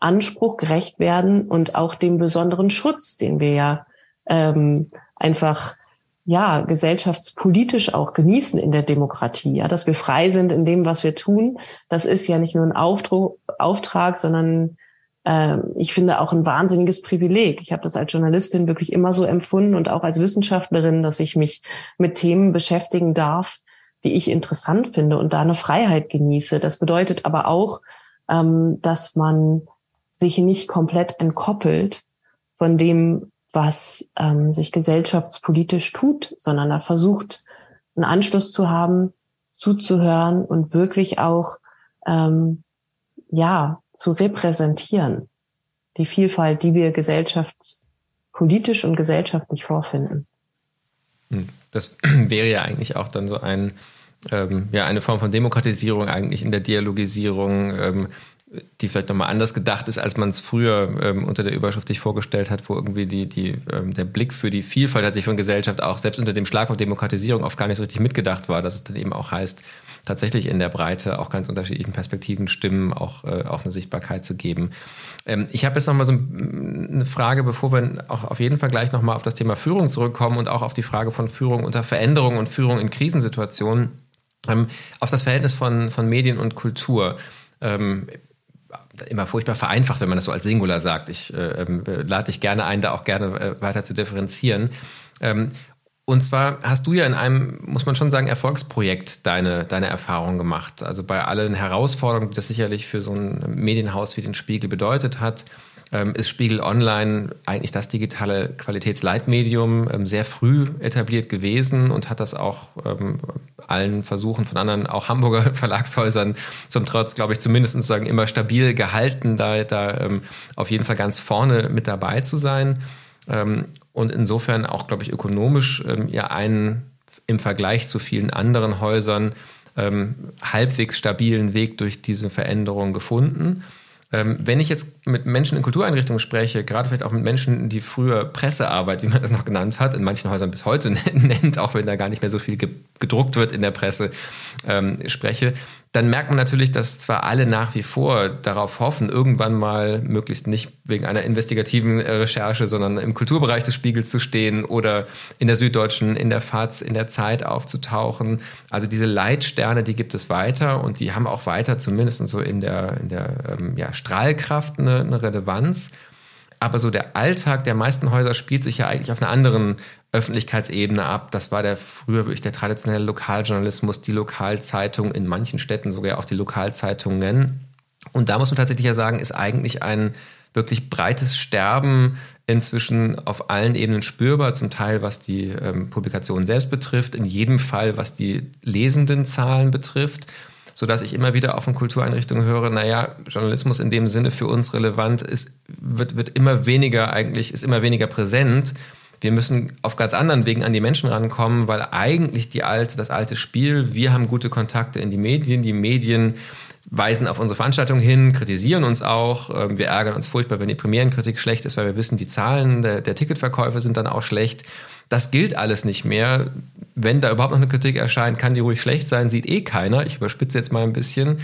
Anspruch gerecht werden und auch dem besonderen Schutz, den wir ja ähm, einfach ja, gesellschaftspolitisch auch genießen in der Demokratie, ja, dass wir frei sind in dem, was wir tun. Das ist ja nicht nur ein Auftrag, Auftrag sondern äh, ich finde auch ein wahnsinniges Privileg. Ich habe das als Journalistin wirklich immer so empfunden und auch als Wissenschaftlerin, dass ich mich mit Themen beschäftigen darf, die ich interessant finde und da eine Freiheit genieße. Das bedeutet aber auch, ähm, dass man sich nicht komplett entkoppelt von dem, was ähm, sich gesellschaftspolitisch tut, sondern er versucht, einen Anschluss zu haben, zuzuhören und wirklich auch ähm, ja zu repräsentieren die Vielfalt, die wir gesellschaftspolitisch und gesellschaftlich vorfinden. Hm, das wäre ja eigentlich auch dann so ein ähm, ja eine Form von Demokratisierung eigentlich in der Dialogisierung. Ähm, die vielleicht nochmal anders gedacht ist, als man es früher ähm, unter der Überschrift sich vorgestellt hat, wo irgendwie die, die, ähm, der Blick für die Vielfalt hat sich von Gesellschaft auch selbst unter dem Schlagwort Demokratisierung oft gar nicht so richtig mitgedacht war, dass es dann eben auch heißt, tatsächlich in der Breite auch ganz unterschiedlichen Perspektiven, Stimmen auch, äh, auch eine Sichtbarkeit zu geben. Ähm, ich habe jetzt nochmal so eine Frage, bevor wir auch auf jeden Fall gleich nochmal auf das Thema Führung zurückkommen und auch auf die Frage von Führung unter Veränderung und Führung in Krisensituationen, ähm, auf das Verhältnis von, von Medien und Kultur. Ähm, immer furchtbar vereinfacht, wenn man das so als Singular sagt. Ich äh, äh, lade dich gerne ein, da auch gerne äh, weiter zu differenzieren. Ähm, und zwar hast du ja in einem, muss man schon sagen, Erfolgsprojekt deine, deine Erfahrung gemacht. Also bei allen Herausforderungen, die das sicherlich für so ein Medienhaus wie den Spiegel bedeutet hat, ähm, ist Spiegel Online eigentlich das digitale Qualitätsleitmedium ähm, sehr früh etabliert gewesen und hat das auch ähm, allen Versuchen von anderen, auch Hamburger Verlagshäusern zum Trotz, glaube ich, zumindest sagen, immer stabil gehalten, da, da auf jeden Fall ganz vorne mit dabei zu sein. und insofern auch, glaube ich, ökonomisch ja einen im Vergleich zu vielen anderen Häusern halbwegs stabilen Weg durch diese Veränderung gefunden. Ähm, wenn ich jetzt mit Menschen in Kultureinrichtungen spreche, gerade vielleicht auch mit Menschen, die früher Pressearbeit, wie man das noch genannt hat, in manchen Häusern bis heute nennt, auch wenn da gar nicht mehr so viel gedruckt wird in der Presse, ähm, spreche, dann merkt man natürlich, dass zwar alle nach wie vor darauf hoffen, irgendwann mal möglichst nicht wegen einer investigativen äh, Recherche, sondern im Kulturbereich des Spiegels zu stehen oder in der Süddeutschen, in der FAZ, in der Zeit aufzutauchen. Also diese Leitsterne, die gibt es weiter und die haben auch weiter zumindest so in der, in der ähm, ja, Strahlkraft eine, eine Relevanz. Aber so der Alltag der meisten Häuser spielt sich ja eigentlich auf einer anderen Öffentlichkeitsebene ab. Das war der früher wirklich der traditionelle Lokaljournalismus, die Lokalzeitung, in manchen Städten sogar auch die Lokalzeitungen. Und da muss man tatsächlich ja sagen, ist eigentlich ein wirklich breites Sterben inzwischen auf allen Ebenen spürbar, zum Teil was die ähm, Publikation selbst betrifft, in jedem Fall was die lesenden Zahlen betrifft, so dass ich immer wieder auch von Kultureinrichtungen höre, naja, Journalismus in dem Sinne für uns relevant ist, wird, wird immer weniger eigentlich, ist immer weniger präsent. Wir müssen auf ganz anderen Wegen an die Menschen rankommen, weil eigentlich die alte, das alte Spiel, wir haben gute Kontakte in die Medien, die Medien weisen auf unsere Veranstaltung hin, kritisieren uns auch. Ähm, wir ärgern uns furchtbar, wenn die Premierenkritik schlecht ist, weil wir wissen, die Zahlen der, der Ticketverkäufe sind dann auch schlecht. Das gilt alles nicht mehr. Wenn da überhaupt noch eine Kritik erscheint, kann die ruhig schlecht sein, sieht eh keiner. Ich überspitze jetzt mal ein bisschen.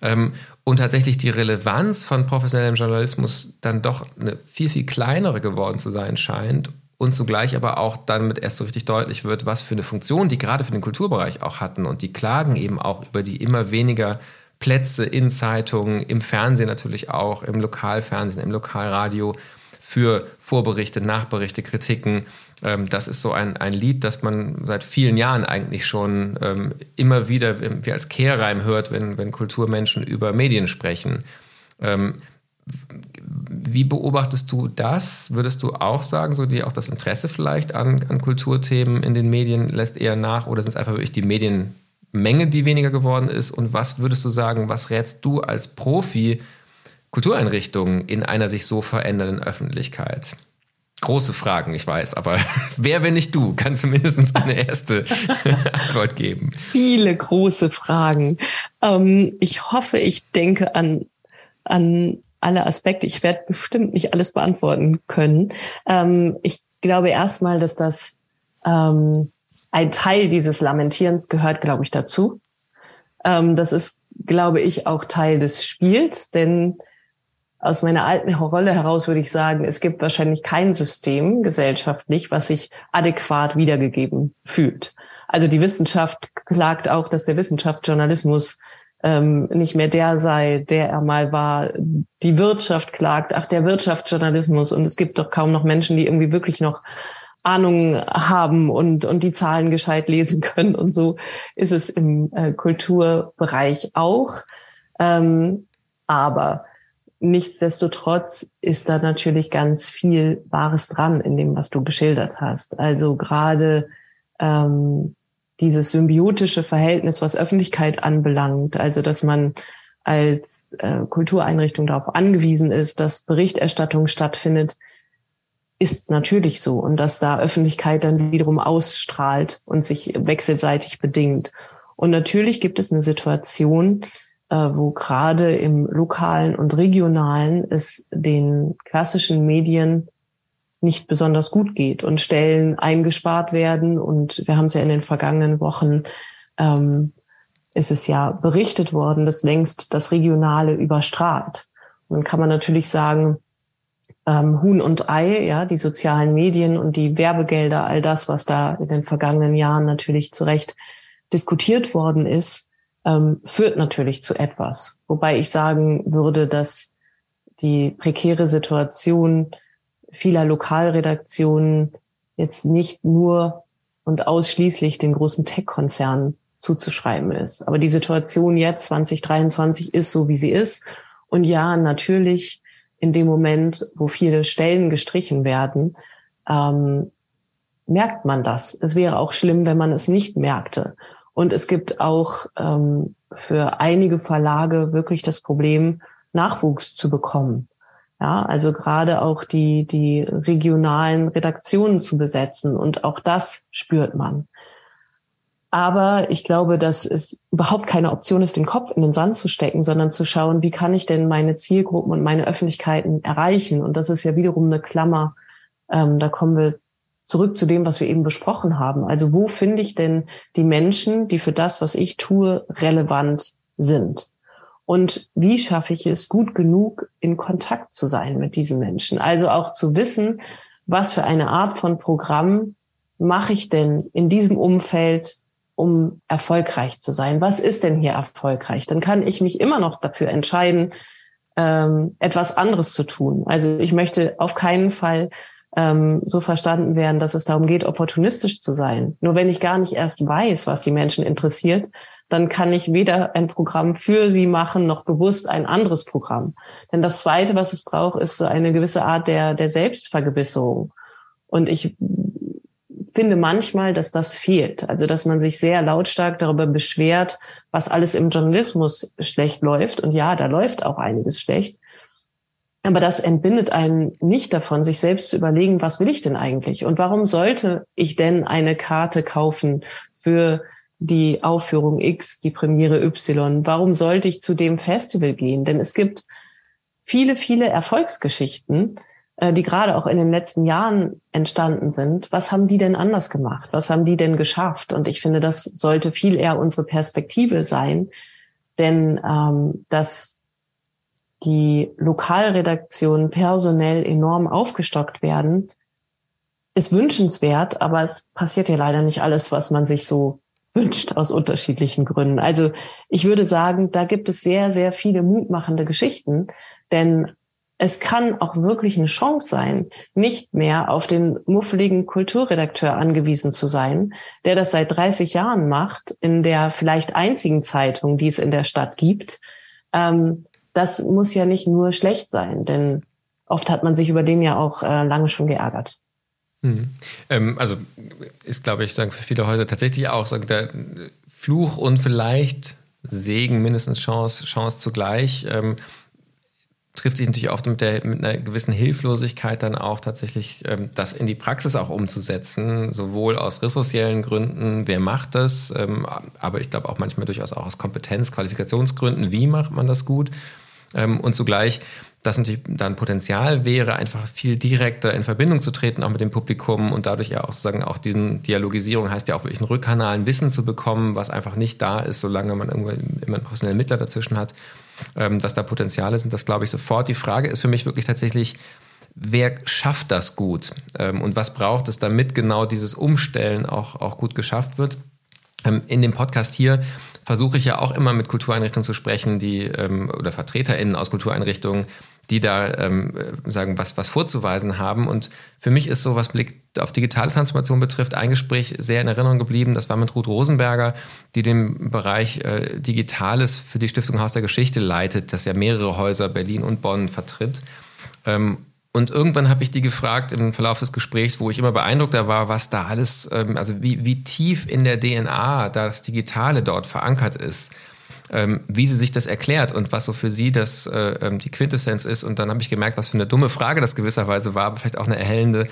Ähm, und tatsächlich die Relevanz von professionellem Journalismus dann doch eine viel, viel kleinere geworden zu sein scheint und zugleich aber auch damit erst so richtig deutlich wird, was für eine Funktion die gerade für den Kulturbereich auch hatten. Und die klagen eben auch über die immer weniger Plätze in Zeitungen, im Fernsehen natürlich auch, im Lokalfernsehen, im Lokalradio für Vorberichte, Nachberichte, Kritiken. Ähm, das ist so ein, ein Lied, das man seit vielen Jahren eigentlich schon ähm, immer wieder wie als Kehrreim hört, wenn, wenn Kulturmenschen über Medien sprechen. Ähm, wie beobachtest du das? Würdest du auch sagen, so dir auch das Interesse vielleicht an, an Kulturthemen in den Medien lässt eher nach oder sind es einfach wirklich die Medien, Menge, die weniger geworden ist? Und was würdest du sagen, was rätst du als Profi Kultureinrichtungen in einer sich so verändernden Öffentlichkeit? Große Fragen, ich weiß, aber wer, wenn nicht du, kann zumindest eine erste Antwort geben. Viele große Fragen. Ähm, ich hoffe, ich denke an, an alle Aspekte. Ich werde bestimmt nicht alles beantworten können. Ähm, ich glaube erstmal, dass das ähm, ein Teil dieses Lamentierens gehört, glaube ich, dazu. Ähm, das ist, glaube ich, auch Teil des Spiels, denn aus meiner alten Rolle heraus würde ich sagen, es gibt wahrscheinlich kein System gesellschaftlich, was sich adäquat wiedergegeben fühlt. Also die Wissenschaft klagt auch, dass der Wissenschaftsjournalismus ähm, nicht mehr der sei, der er mal war. Die Wirtschaft klagt, ach, der Wirtschaftsjournalismus. Und es gibt doch kaum noch Menschen, die irgendwie wirklich noch Ahnung haben und, und die Zahlen gescheit lesen können. Und so ist es im äh, Kulturbereich auch. Ähm, aber nichtsdestotrotz ist da natürlich ganz viel Wahres dran in dem, was du geschildert hast. Also gerade ähm, dieses symbiotische Verhältnis, was Öffentlichkeit anbelangt, also dass man als äh, Kultureinrichtung darauf angewiesen ist, dass Berichterstattung stattfindet, ist natürlich so und dass da Öffentlichkeit dann wiederum ausstrahlt und sich wechselseitig bedingt. Und natürlich gibt es eine Situation, wo gerade im lokalen und regionalen es den klassischen Medien nicht besonders gut geht und Stellen eingespart werden. Und wir haben es ja in den vergangenen Wochen, ähm, ist es ja berichtet worden, dass längst das Regionale überstrahlt. Und dann kann man natürlich sagen, ähm, Huhn und Ei, ja, die sozialen Medien und die Werbegelder, all das, was da in den vergangenen Jahren natürlich zu Recht diskutiert worden ist, ähm, führt natürlich zu etwas. Wobei ich sagen würde, dass die prekäre Situation vieler Lokalredaktionen jetzt nicht nur und ausschließlich den großen Tech-Konzernen zuzuschreiben ist. Aber die Situation jetzt 2023 ist so, wie sie ist. Und ja, natürlich in dem Moment, wo viele Stellen gestrichen werden, ähm, merkt man das. Es wäre auch schlimm, wenn man es nicht merkte. Und es gibt auch ähm, für einige Verlage wirklich das Problem, Nachwuchs zu bekommen. Ja, also gerade auch die, die regionalen Redaktionen zu besetzen. Und auch das spürt man. Aber ich glaube, dass es überhaupt keine Option ist, den Kopf in den Sand zu stecken, sondern zu schauen, wie kann ich denn meine Zielgruppen und meine Öffentlichkeiten erreichen? Und das ist ja wiederum eine Klammer. Ähm, da kommen wir zurück zu dem, was wir eben besprochen haben. Also wo finde ich denn die Menschen, die für das, was ich tue, relevant sind? Und wie schaffe ich es, gut genug in Kontakt zu sein mit diesen Menschen? Also auch zu wissen, was für eine Art von Programm mache ich denn in diesem Umfeld, um erfolgreich zu sein? Was ist denn hier erfolgreich? Dann kann ich mich immer noch dafür entscheiden, ähm, etwas anderes zu tun. Also ich möchte auf keinen Fall ähm, so verstanden werden, dass es darum geht, opportunistisch zu sein. Nur wenn ich gar nicht erst weiß, was die Menschen interessiert, dann kann ich weder ein Programm für sie machen, noch bewusst ein anderes Programm. Denn das Zweite, was es braucht, ist so eine gewisse Art der, der Selbstvergewisserung. Und ich finde manchmal, dass das fehlt. Also, dass man sich sehr lautstark darüber beschwert, was alles im Journalismus schlecht läuft. Und ja, da läuft auch einiges schlecht. Aber das entbindet einen nicht davon, sich selbst zu überlegen, was will ich denn eigentlich? Und warum sollte ich denn eine Karte kaufen für die Aufführung X, die Premiere Y? Warum sollte ich zu dem Festival gehen? Denn es gibt viele, viele Erfolgsgeschichten, äh, die gerade auch in den letzten Jahren entstanden sind. Was haben die denn anders gemacht? Was haben die denn geschafft? Und ich finde, das sollte viel eher unsere Perspektive sein, denn ähm, das die Lokalredaktionen personell enorm aufgestockt werden, ist wünschenswert, aber es passiert ja leider nicht alles, was man sich so wünscht aus unterschiedlichen Gründen. Also ich würde sagen, da gibt es sehr, sehr viele mutmachende Geschichten, denn es kann auch wirklich eine Chance sein, nicht mehr auf den muffeligen Kulturredakteur angewiesen zu sein, der das seit 30 Jahren macht, in der vielleicht einzigen Zeitung, die es in der Stadt gibt, ähm, das muss ja nicht nur schlecht sein, denn oft hat man sich über den ja auch äh, lange schon geärgert. Mhm. Ähm, also ist, glaube ich, sagen für viele Häuser tatsächlich auch sagen, der Fluch und vielleicht Segen mindestens Chance, Chance zugleich. Ähm, trifft sich natürlich oft mit, der, mit einer gewissen Hilflosigkeit dann auch tatsächlich ähm, das in die Praxis auch umzusetzen, sowohl aus ressourciellen Gründen, wer macht das, ähm, aber ich glaube auch manchmal durchaus auch aus Kompetenz, Qualifikationsgründen, wie macht man das gut und zugleich, dass natürlich dann Potenzial wäre, einfach viel direkter in Verbindung zu treten, auch mit dem Publikum und dadurch ja auch sozusagen auch diesen Dialogisierung heißt ja auch wirklich einen Rückkanal, ein Wissen zu bekommen, was einfach nicht da ist, solange man irgendwo immer einen professionellen Mittler dazwischen hat, ähm, dass da Potenziale sind, das glaube ich sofort. Die Frage ist für mich wirklich tatsächlich, wer schafft das gut ähm, und was braucht es, damit genau dieses Umstellen auch, auch gut geschafft wird. Ähm, in dem Podcast hier versuche ich ja auch immer mit Kultureinrichtungen zu sprechen, die ähm, oder VertreterInnen aus Kultureinrichtungen, die da ähm, sagen, was, was vorzuweisen haben. Und für mich ist so, was Blick auf digitale Transformation betrifft, ein Gespräch sehr in Erinnerung geblieben. Das war mit Ruth Rosenberger, die den Bereich äh, Digitales für die Stiftung Haus der Geschichte leitet, das ja mehrere Häuser Berlin und Bonn vertritt. Ähm, und irgendwann habe ich die gefragt im Verlauf des Gesprächs, wo ich immer beeindruckter war, was da alles, ähm, also wie, wie tief in der DNA das Digitale dort verankert ist, ähm, wie sie sich das erklärt und was so für sie das äh, ähm, die Quintessenz ist. Und dann habe ich gemerkt, was für eine dumme Frage das gewisserweise war, aber vielleicht auch eine erhellende,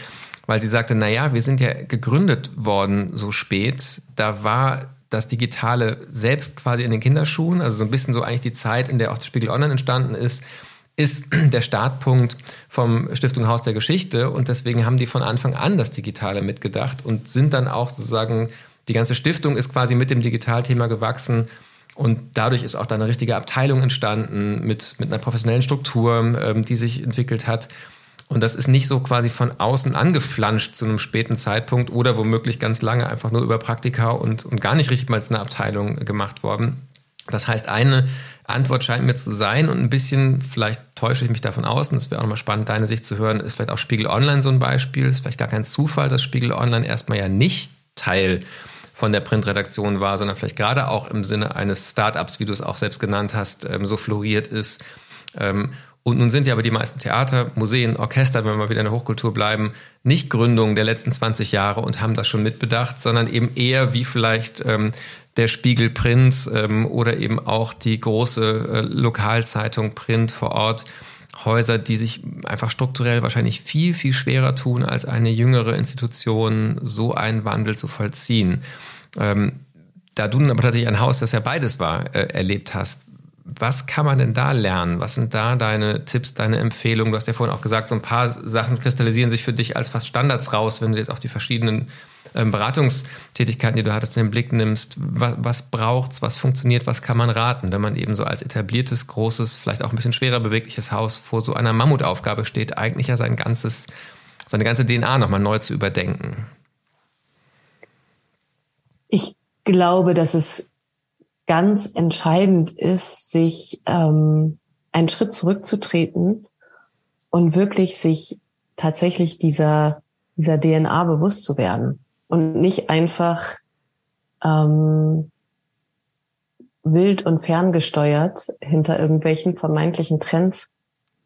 weil sie sagte, na ja, wir sind ja gegründet worden so spät. Da war das Digitale selbst quasi in den Kinderschuhen, also so ein bisschen so eigentlich die Zeit, in der auch Spiegel Online entstanden ist ist der Startpunkt vom Stiftung Haus der Geschichte und deswegen haben die von Anfang an das Digitale mitgedacht und sind dann auch sozusagen, die ganze Stiftung ist quasi mit dem Digitalthema gewachsen und dadurch ist auch da eine richtige Abteilung entstanden mit, mit einer professionellen Struktur, ähm, die sich entwickelt hat. Und das ist nicht so quasi von außen angeflanscht zu einem späten Zeitpunkt oder womöglich ganz lange einfach nur über Praktika und, und gar nicht richtig mal als eine Abteilung gemacht worden. Das heißt, eine Antwort scheint mir zu sein und ein bisschen, vielleicht täusche ich mich davon aus, und es wäre auch nochmal spannend, deine Sicht zu hören, ist vielleicht auch Spiegel Online so ein Beispiel. Ist vielleicht gar kein Zufall, dass Spiegel Online erstmal ja nicht Teil von der Printredaktion war, sondern vielleicht gerade auch im Sinne eines Startups, wie du es auch selbst genannt hast, ähm, so floriert ist. Und nun sind ja aber die meisten Theater, Museen, Orchester, wenn wir mal wieder in der Hochkultur bleiben, nicht Gründungen der letzten 20 Jahre und haben das schon mitbedacht, sondern eben eher wie vielleicht ähm, der Spiegel Print ähm, oder eben auch die große äh, Lokalzeitung Print vor Ort. Häuser, die sich einfach strukturell wahrscheinlich viel, viel schwerer tun, als eine jüngere Institution so einen Wandel zu vollziehen. Ähm, da du aber tatsächlich ein Haus, das ja beides war, äh, erlebt hast, was kann man denn da lernen? Was sind da deine Tipps, deine Empfehlungen? Du hast ja vorhin auch gesagt, so ein paar Sachen kristallisieren sich für dich als fast Standards raus, wenn du jetzt auch die verschiedenen ähm, Beratungstätigkeiten, die du hattest, in den Blick nimmst, was, was braucht's, was funktioniert, was kann man raten, wenn man eben so als etabliertes, großes, vielleicht auch ein bisschen schwerer bewegliches Haus vor so einer Mammutaufgabe steht, eigentlich ja sein ganzes, seine ganze DNA nochmal neu zu überdenken? Ich glaube, dass es ganz entscheidend ist, sich ähm, einen Schritt zurückzutreten und wirklich sich tatsächlich dieser, dieser DNA bewusst zu werden und nicht einfach ähm, wild und ferngesteuert hinter irgendwelchen vermeintlichen Trends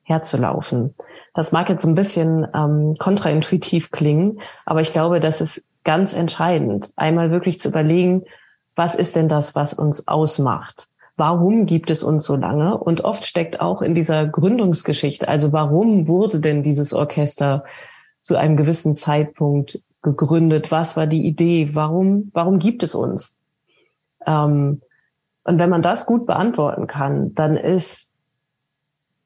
herzulaufen. Das mag jetzt ein bisschen ähm, kontraintuitiv klingen, aber ich glaube, das ist ganz entscheidend, einmal wirklich zu überlegen, was ist denn das, was uns ausmacht? Warum gibt es uns so lange? Und oft steckt auch in dieser Gründungsgeschichte, also warum wurde denn dieses Orchester zu einem gewissen Zeitpunkt gegründet? Was war die Idee? Warum, warum gibt es uns? Ähm, und wenn man das gut beantworten kann, dann ist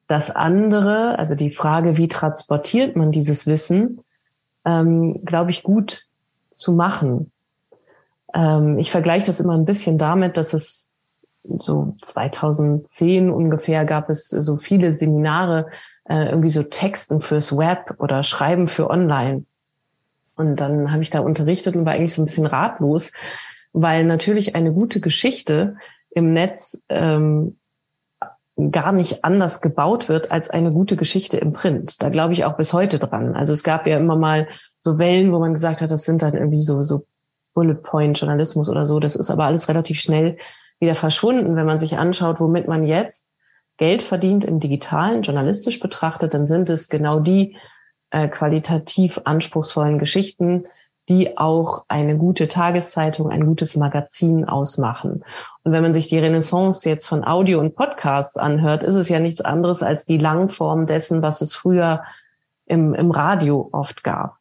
das andere, also die Frage, wie transportiert man dieses Wissen, ähm, glaube ich, gut zu machen. Ähm, ich vergleiche das immer ein bisschen damit, dass es so 2010 ungefähr gab es so viele Seminare, äh, irgendwie so Texten fürs Web oder Schreiben für Online. Und dann habe ich da unterrichtet und war eigentlich so ein bisschen ratlos, weil natürlich eine gute Geschichte im Netz ähm, gar nicht anders gebaut wird als eine gute Geschichte im Print. Da glaube ich auch bis heute dran. Also es gab ja immer mal so Wellen, wo man gesagt hat, das sind dann irgendwie so, so Bullet Point Journalismus oder so. Das ist aber alles relativ schnell wieder verschwunden. Wenn man sich anschaut, womit man jetzt Geld verdient im digitalen, journalistisch betrachtet, dann sind es genau die äh, qualitativ anspruchsvollen Geschichten, die auch eine gute Tageszeitung, ein gutes Magazin ausmachen. Und wenn man sich die Renaissance jetzt von Audio und Podcasts anhört, ist es ja nichts anderes als die Langform dessen, was es früher im, im Radio oft gab.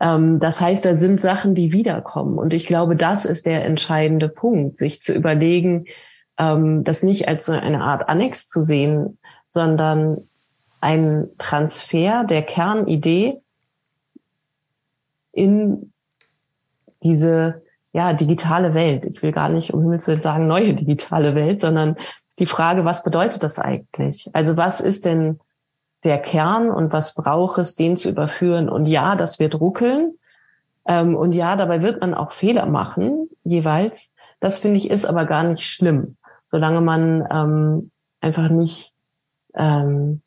Ähm, das heißt, da sind Sachen, die wiederkommen. Und ich glaube, das ist der entscheidende Punkt, sich zu überlegen, ähm, das nicht als so eine Art Annex zu sehen, sondern ein Transfer der Kernidee in diese ja, digitale Welt. Ich will gar nicht um Himmels Willen sagen neue digitale Welt, sondern die Frage, was bedeutet das eigentlich? Also was ist denn der Kern und was braucht es, den zu überführen? Und ja, das wird ruckeln. Ähm, und ja, dabei wird man auch Fehler machen, jeweils. Das finde ich ist aber gar nicht schlimm, solange man ähm, einfach nicht ähm,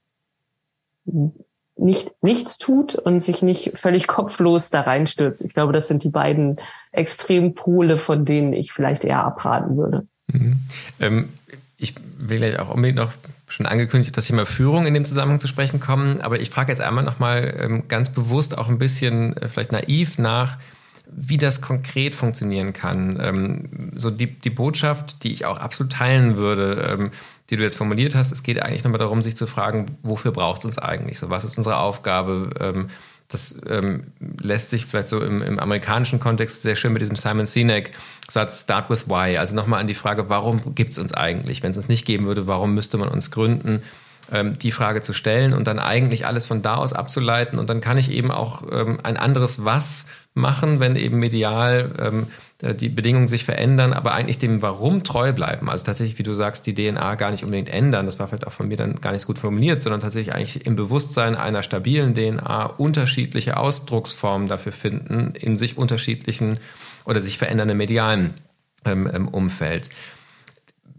nicht nichts tut und sich nicht völlig kopflos da reinstürzt. Ich glaube, das sind die beiden Extrempole, von denen ich vielleicht eher abraten würde. Mhm. Ähm, ich will gleich auch unbedingt noch schon angekündigt, dass Thema Führung in dem Zusammenhang zu sprechen kommen, aber ich frage jetzt einmal nochmal ähm, ganz bewusst auch ein bisschen äh, vielleicht naiv nach, wie das konkret funktionieren kann. Ähm, so die, die Botschaft, die ich auch absolut teilen würde, ähm, die du jetzt formuliert hast, es geht eigentlich nochmal darum, sich zu fragen, wofür braucht es uns eigentlich? So, was ist unsere Aufgabe? Das ähm, lässt sich vielleicht so im, im, amerikanischen Kontext sehr schön mit diesem Simon Sinek-Satz Start with Why. Also nochmal an die Frage, warum gibt es uns eigentlich? Wenn es uns nicht geben würde, warum müsste man uns gründen? Ähm, die Frage zu stellen und dann eigentlich alles von da aus abzuleiten. Und dann kann ich eben auch ähm, ein anderes Was machen, wenn eben medial ähm, äh, die Bedingungen sich verändern, aber eigentlich dem Warum treu bleiben. Also tatsächlich, wie du sagst, die DNA gar nicht unbedingt ändern. Das war vielleicht auch von mir dann gar nicht so gut formuliert, sondern tatsächlich eigentlich im Bewusstsein einer stabilen DNA unterschiedliche Ausdrucksformen dafür finden in sich unterschiedlichen oder sich verändernden medialen ähm, ähm Umfeld.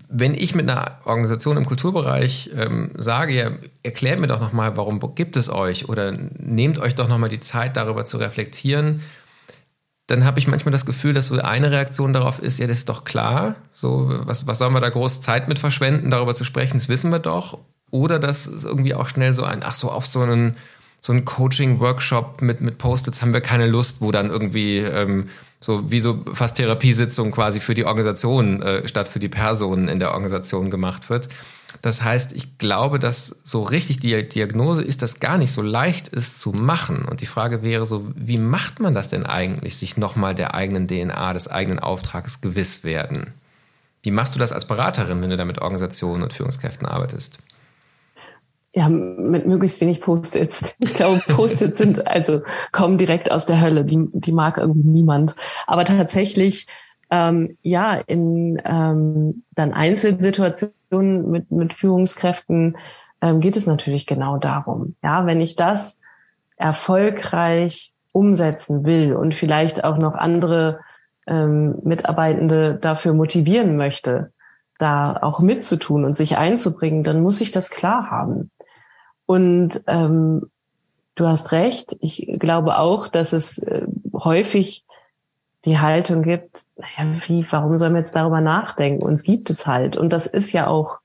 Wenn ich mit einer Organisation im Kulturbereich ähm, sage, ja, erklärt mir doch nochmal, warum gibt es euch oder nehmt euch doch nochmal die Zeit, darüber zu reflektieren, dann habe ich manchmal das Gefühl, dass so eine Reaktion darauf ist, ja, das ist doch klar, so, was, was sollen wir da groß Zeit mit verschwenden, darüber zu sprechen, das wissen wir doch. Oder dass irgendwie auch schnell so ein, ach so, auf so einen, so einen Coaching-Workshop mit, mit Post-its haben wir keine Lust, wo dann irgendwie ähm, so wie so fast Therapiesitzung quasi für die Organisation äh, statt für die Personen in der Organisation gemacht wird. Das heißt, ich glaube, dass so richtig die Diagnose ist, dass gar nicht so leicht ist zu machen. Und die Frage wäre so, wie macht man das denn eigentlich, sich nochmal der eigenen DNA, des eigenen Auftrages gewiss werden? Wie machst du das als Beraterin, wenn du da mit Organisationen und Führungskräften arbeitest? Ja, mit möglichst wenig Post-its. Ich glaube, Post-its sind, also kommen direkt aus der Hölle. Die, die mag irgendwie niemand. Aber tatsächlich, ähm, ja, in ähm, dann Einzelsituationen mit, mit Führungskräften ähm, geht es natürlich genau darum. Ja, wenn ich das erfolgreich umsetzen will und vielleicht auch noch andere ähm, Mitarbeitende dafür motivieren möchte, da auch mitzutun und sich einzubringen, dann muss ich das klar haben. Und ähm, du hast recht. Ich glaube auch, dass es äh, häufig die Haltung gibt, naja, wie, warum sollen wir jetzt darüber nachdenken? Uns gibt es halt. Und das ist ja auch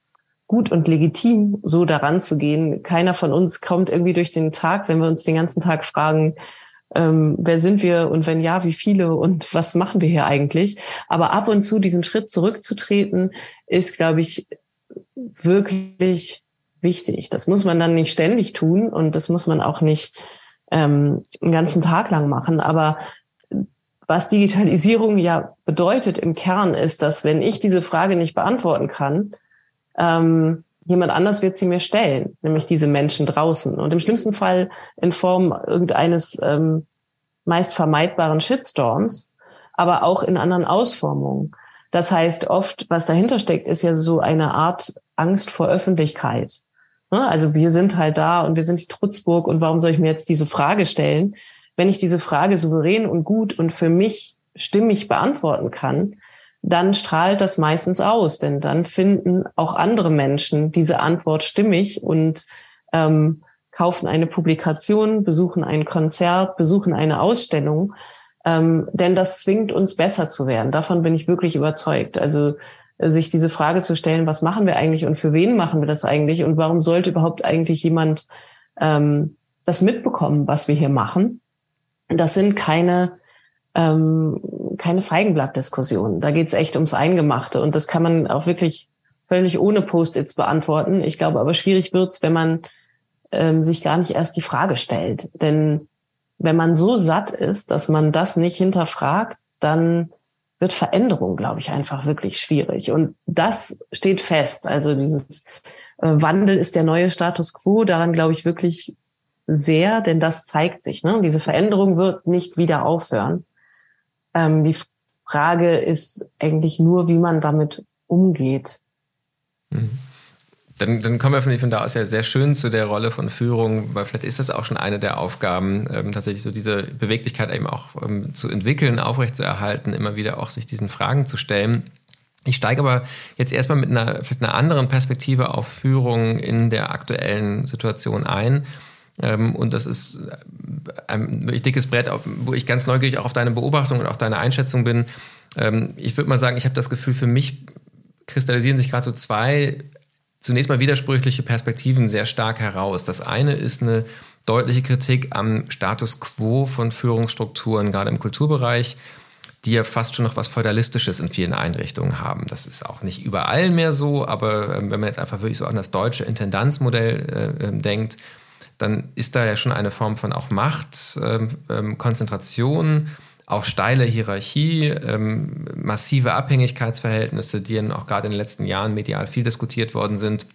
gut und legitim, so daran zu gehen. Keiner von uns kommt irgendwie durch den Tag, wenn wir uns den ganzen Tag fragen, ähm, wer sind wir und wenn ja, wie viele und was machen wir hier eigentlich? Aber ab und zu diesen Schritt zurückzutreten, ist, glaube ich, wirklich wichtig. Das muss man dann nicht ständig tun und das muss man auch nicht ähm, einen ganzen Tag lang machen. Aber was Digitalisierung ja bedeutet im Kern ist, dass wenn ich diese Frage nicht beantworten kann, ähm, jemand anders wird sie mir stellen, nämlich diese Menschen draußen. Und im schlimmsten Fall in Form irgendeines ähm, meist vermeidbaren Shitstorms, aber auch in anderen Ausformungen. Das heißt, oft, was dahinter steckt, ist ja so eine Art Angst vor Öffentlichkeit. Ne? Also wir sind halt da und wir sind die Trutzburg und warum soll ich mir jetzt diese Frage stellen? Wenn ich diese Frage souverän und gut und für mich stimmig beantworten kann, dann strahlt das meistens aus, denn dann finden auch andere Menschen diese Antwort stimmig und ähm, kaufen eine Publikation, besuchen ein Konzert, besuchen eine Ausstellung, ähm, denn das zwingt uns besser zu werden. Davon bin ich wirklich überzeugt. Also sich diese Frage zu stellen, was machen wir eigentlich und für wen machen wir das eigentlich und warum sollte überhaupt eigentlich jemand ähm, das mitbekommen, was wir hier machen? Das sind keine ähm, keine Feigenblattdiskussion. Da geht's echt ums Eingemachte und das kann man auch wirklich völlig ohne Post-its beantworten. Ich glaube aber schwierig wird's, wenn man ähm, sich gar nicht erst die Frage stellt. Denn wenn man so satt ist, dass man das nicht hinterfragt, dann wird Veränderung, glaube ich, einfach wirklich schwierig. Und das steht fest. Also dieses äh, Wandel ist der neue Status quo. Daran glaube ich wirklich sehr, denn das zeigt sich. Ne? Diese Veränderung wird nicht wieder aufhören. Ähm, die Frage ist eigentlich nur, wie man damit umgeht. Mhm. Dann, dann kommen wir von, von da aus ja sehr schön zu der Rolle von Führung, weil vielleicht ist das auch schon eine der Aufgaben, ähm, tatsächlich so diese Beweglichkeit eben auch ähm, zu entwickeln, aufrechtzuerhalten, immer wieder auch sich diesen Fragen zu stellen. Ich steige aber jetzt erstmal mit einer, vielleicht einer anderen Perspektive auf Führung in der aktuellen Situation ein. Ähm, und das ist äh, ein wirklich dickes Brett, wo ich ganz neugierig auch auf deine Beobachtung und auch deine Einschätzung bin. Ähm, ich würde mal sagen, ich habe das Gefühl, für mich kristallisieren sich gerade so zwei zunächst mal widersprüchliche Perspektiven sehr stark heraus. Das eine ist eine deutliche Kritik am Status quo von Führungsstrukturen, gerade im Kulturbereich, die ja fast schon noch was Feudalistisches in vielen Einrichtungen haben. Das ist auch nicht überall mehr so, aber ähm, wenn man jetzt einfach wirklich so an das deutsche Intendanzmodell äh, denkt, dann ist da ja schon eine Form von auch Macht, ähm, ähm, Konzentration, auch steile Hierarchie, ähm, massive Abhängigkeitsverhältnisse, die dann auch gerade in den letzten Jahren medial viel diskutiert worden sind,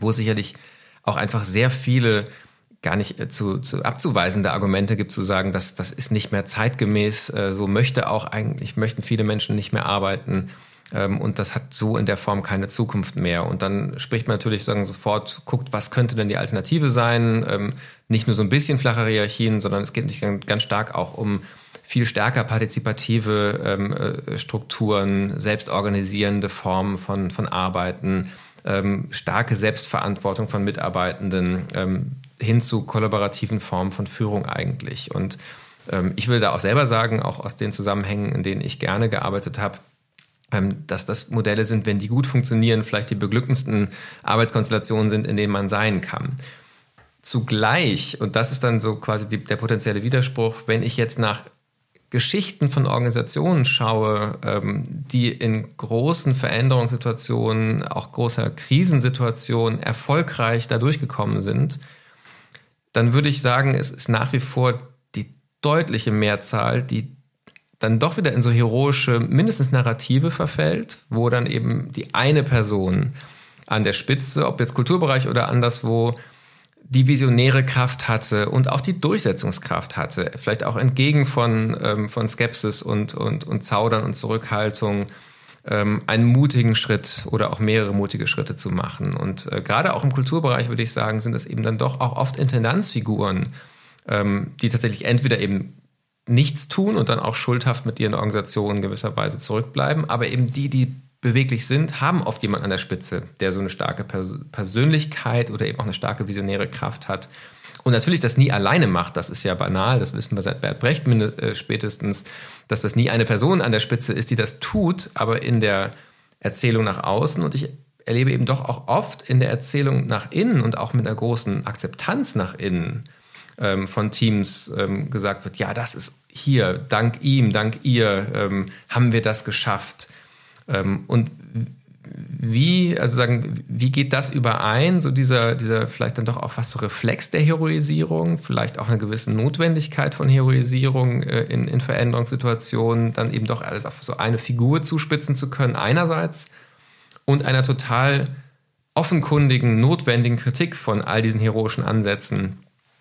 wo sicherlich auch einfach sehr viele gar nicht äh, zu, zu abzuweisende Argumente gibt, zu sagen, dass das ist nicht mehr zeitgemäß, äh, so möchte auch eigentlich, möchten viele Menschen nicht mehr arbeiten. Ähm, und das hat so in der Form keine Zukunft mehr. Und dann spricht man natürlich sofort, guckt, was könnte denn die Alternative sein? Ähm, nicht nur so ein bisschen flache Hierarchien, sondern es geht nicht ganz stark auch um viel stärker partizipative ähm, äh, Strukturen, selbstorganisierende Formen von, von Arbeiten, starke Selbstverantwortung von Mitarbeitenden hin zu kollaborativen Formen von Führung eigentlich. Und ich will da auch selber sagen, auch aus den Zusammenhängen, in denen ich gerne gearbeitet habe, dass das Modelle sind, wenn die gut funktionieren, vielleicht die beglückendsten Arbeitskonstellationen sind, in denen man sein kann. Zugleich, und das ist dann so quasi die, der potenzielle Widerspruch, wenn ich jetzt nach Geschichten von Organisationen schaue, ähm, die in großen Veränderungssituationen, auch großer Krisensituationen erfolgreich da durchgekommen sind, dann würde ich sagen, es ist nach wie vor die deutliche Mehrzahl, die dann doch wieder in so heroische, mindestens Narrative verfällt, wo dann eben die eine Person an der Spitze, ob jetzt Kulturbereich oder anderswo, die visionäre Kraft hatte und auch die Durchsetzungskraft hatte, vielleicht auch entgegen von, ähm, von Skepsis und, und, und Zaudern und Zurückhaltung, ähm, einen mutigen Schritt oder auch mehrere mutige Schritte zu machen. Und äh, gerade auch im Kulturbereich würde ich sagen, sind es eben dann doch auch oft Intendanzfiguren, ähm, die tatsächlich entweder eben nichts tun und dann auch schuldhaft mit ihren Organisationen gewisserweise zurückbleiben. Aber eben die, die beweglich sind, haben oft jemand an der Spitze, der so eine starke Pers Persönlichkeit oder eben auch eine starke visionäre Kraft hat Und natürlich das nie alleine macht, das ist ja banal, das wissen wir seit Bert Brecht äh, spätestens, dass das nie eine Person an der Spitze ist, die das tut, aber in der Erzählung nach außen und ich erlebe eben doch auch oft in der Erzählung nach innen und auch mit einer großen Akzeptanz nach innen ähm, von Teams ähm, gesagt wird, ja, das ist hier, dank ihm, dank ihr ähm, haben wir das geschafft. Ähm, und wie, also sagen, wie geht das überein, so dieser, dieser vielleicht dann doch auch fast so Reflex der Heroisierung, vielleicht auch eine gewisse Notwendigkeit von Heroisierung äh, in, in Veränderungssituationen, dann eben doch alles auf so eine Figur zuspitzen zu können, einerseits, und einer total offenkundigen, notwendigen Kritik von all diesen heroischen Ansätzen.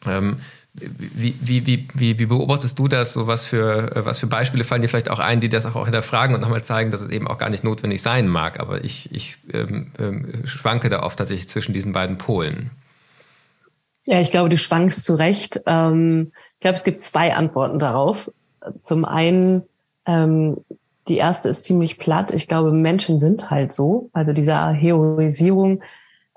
Ähm, wie, wie, wie, wie, beobachtest du das? So was für, was für Beispiele fallen dir vielleicht auch ein, die das auch hinterfragen und nochmal zeigen, dass es eben auch gar nicht notwendig sein mag. Aber ich, ich ähm, ähm, schwanke da oft tatsächlich zwischen diesen beiden Polen. Ja, ich glaube, du schwankst zu Recht. Ähm, ich glaube, es gibt zwei Antworten darauf. Zum einen, ähm, die erste ist ziemlich platt. Ich glaube, Menschen sind halt so. Also diese Heroisierung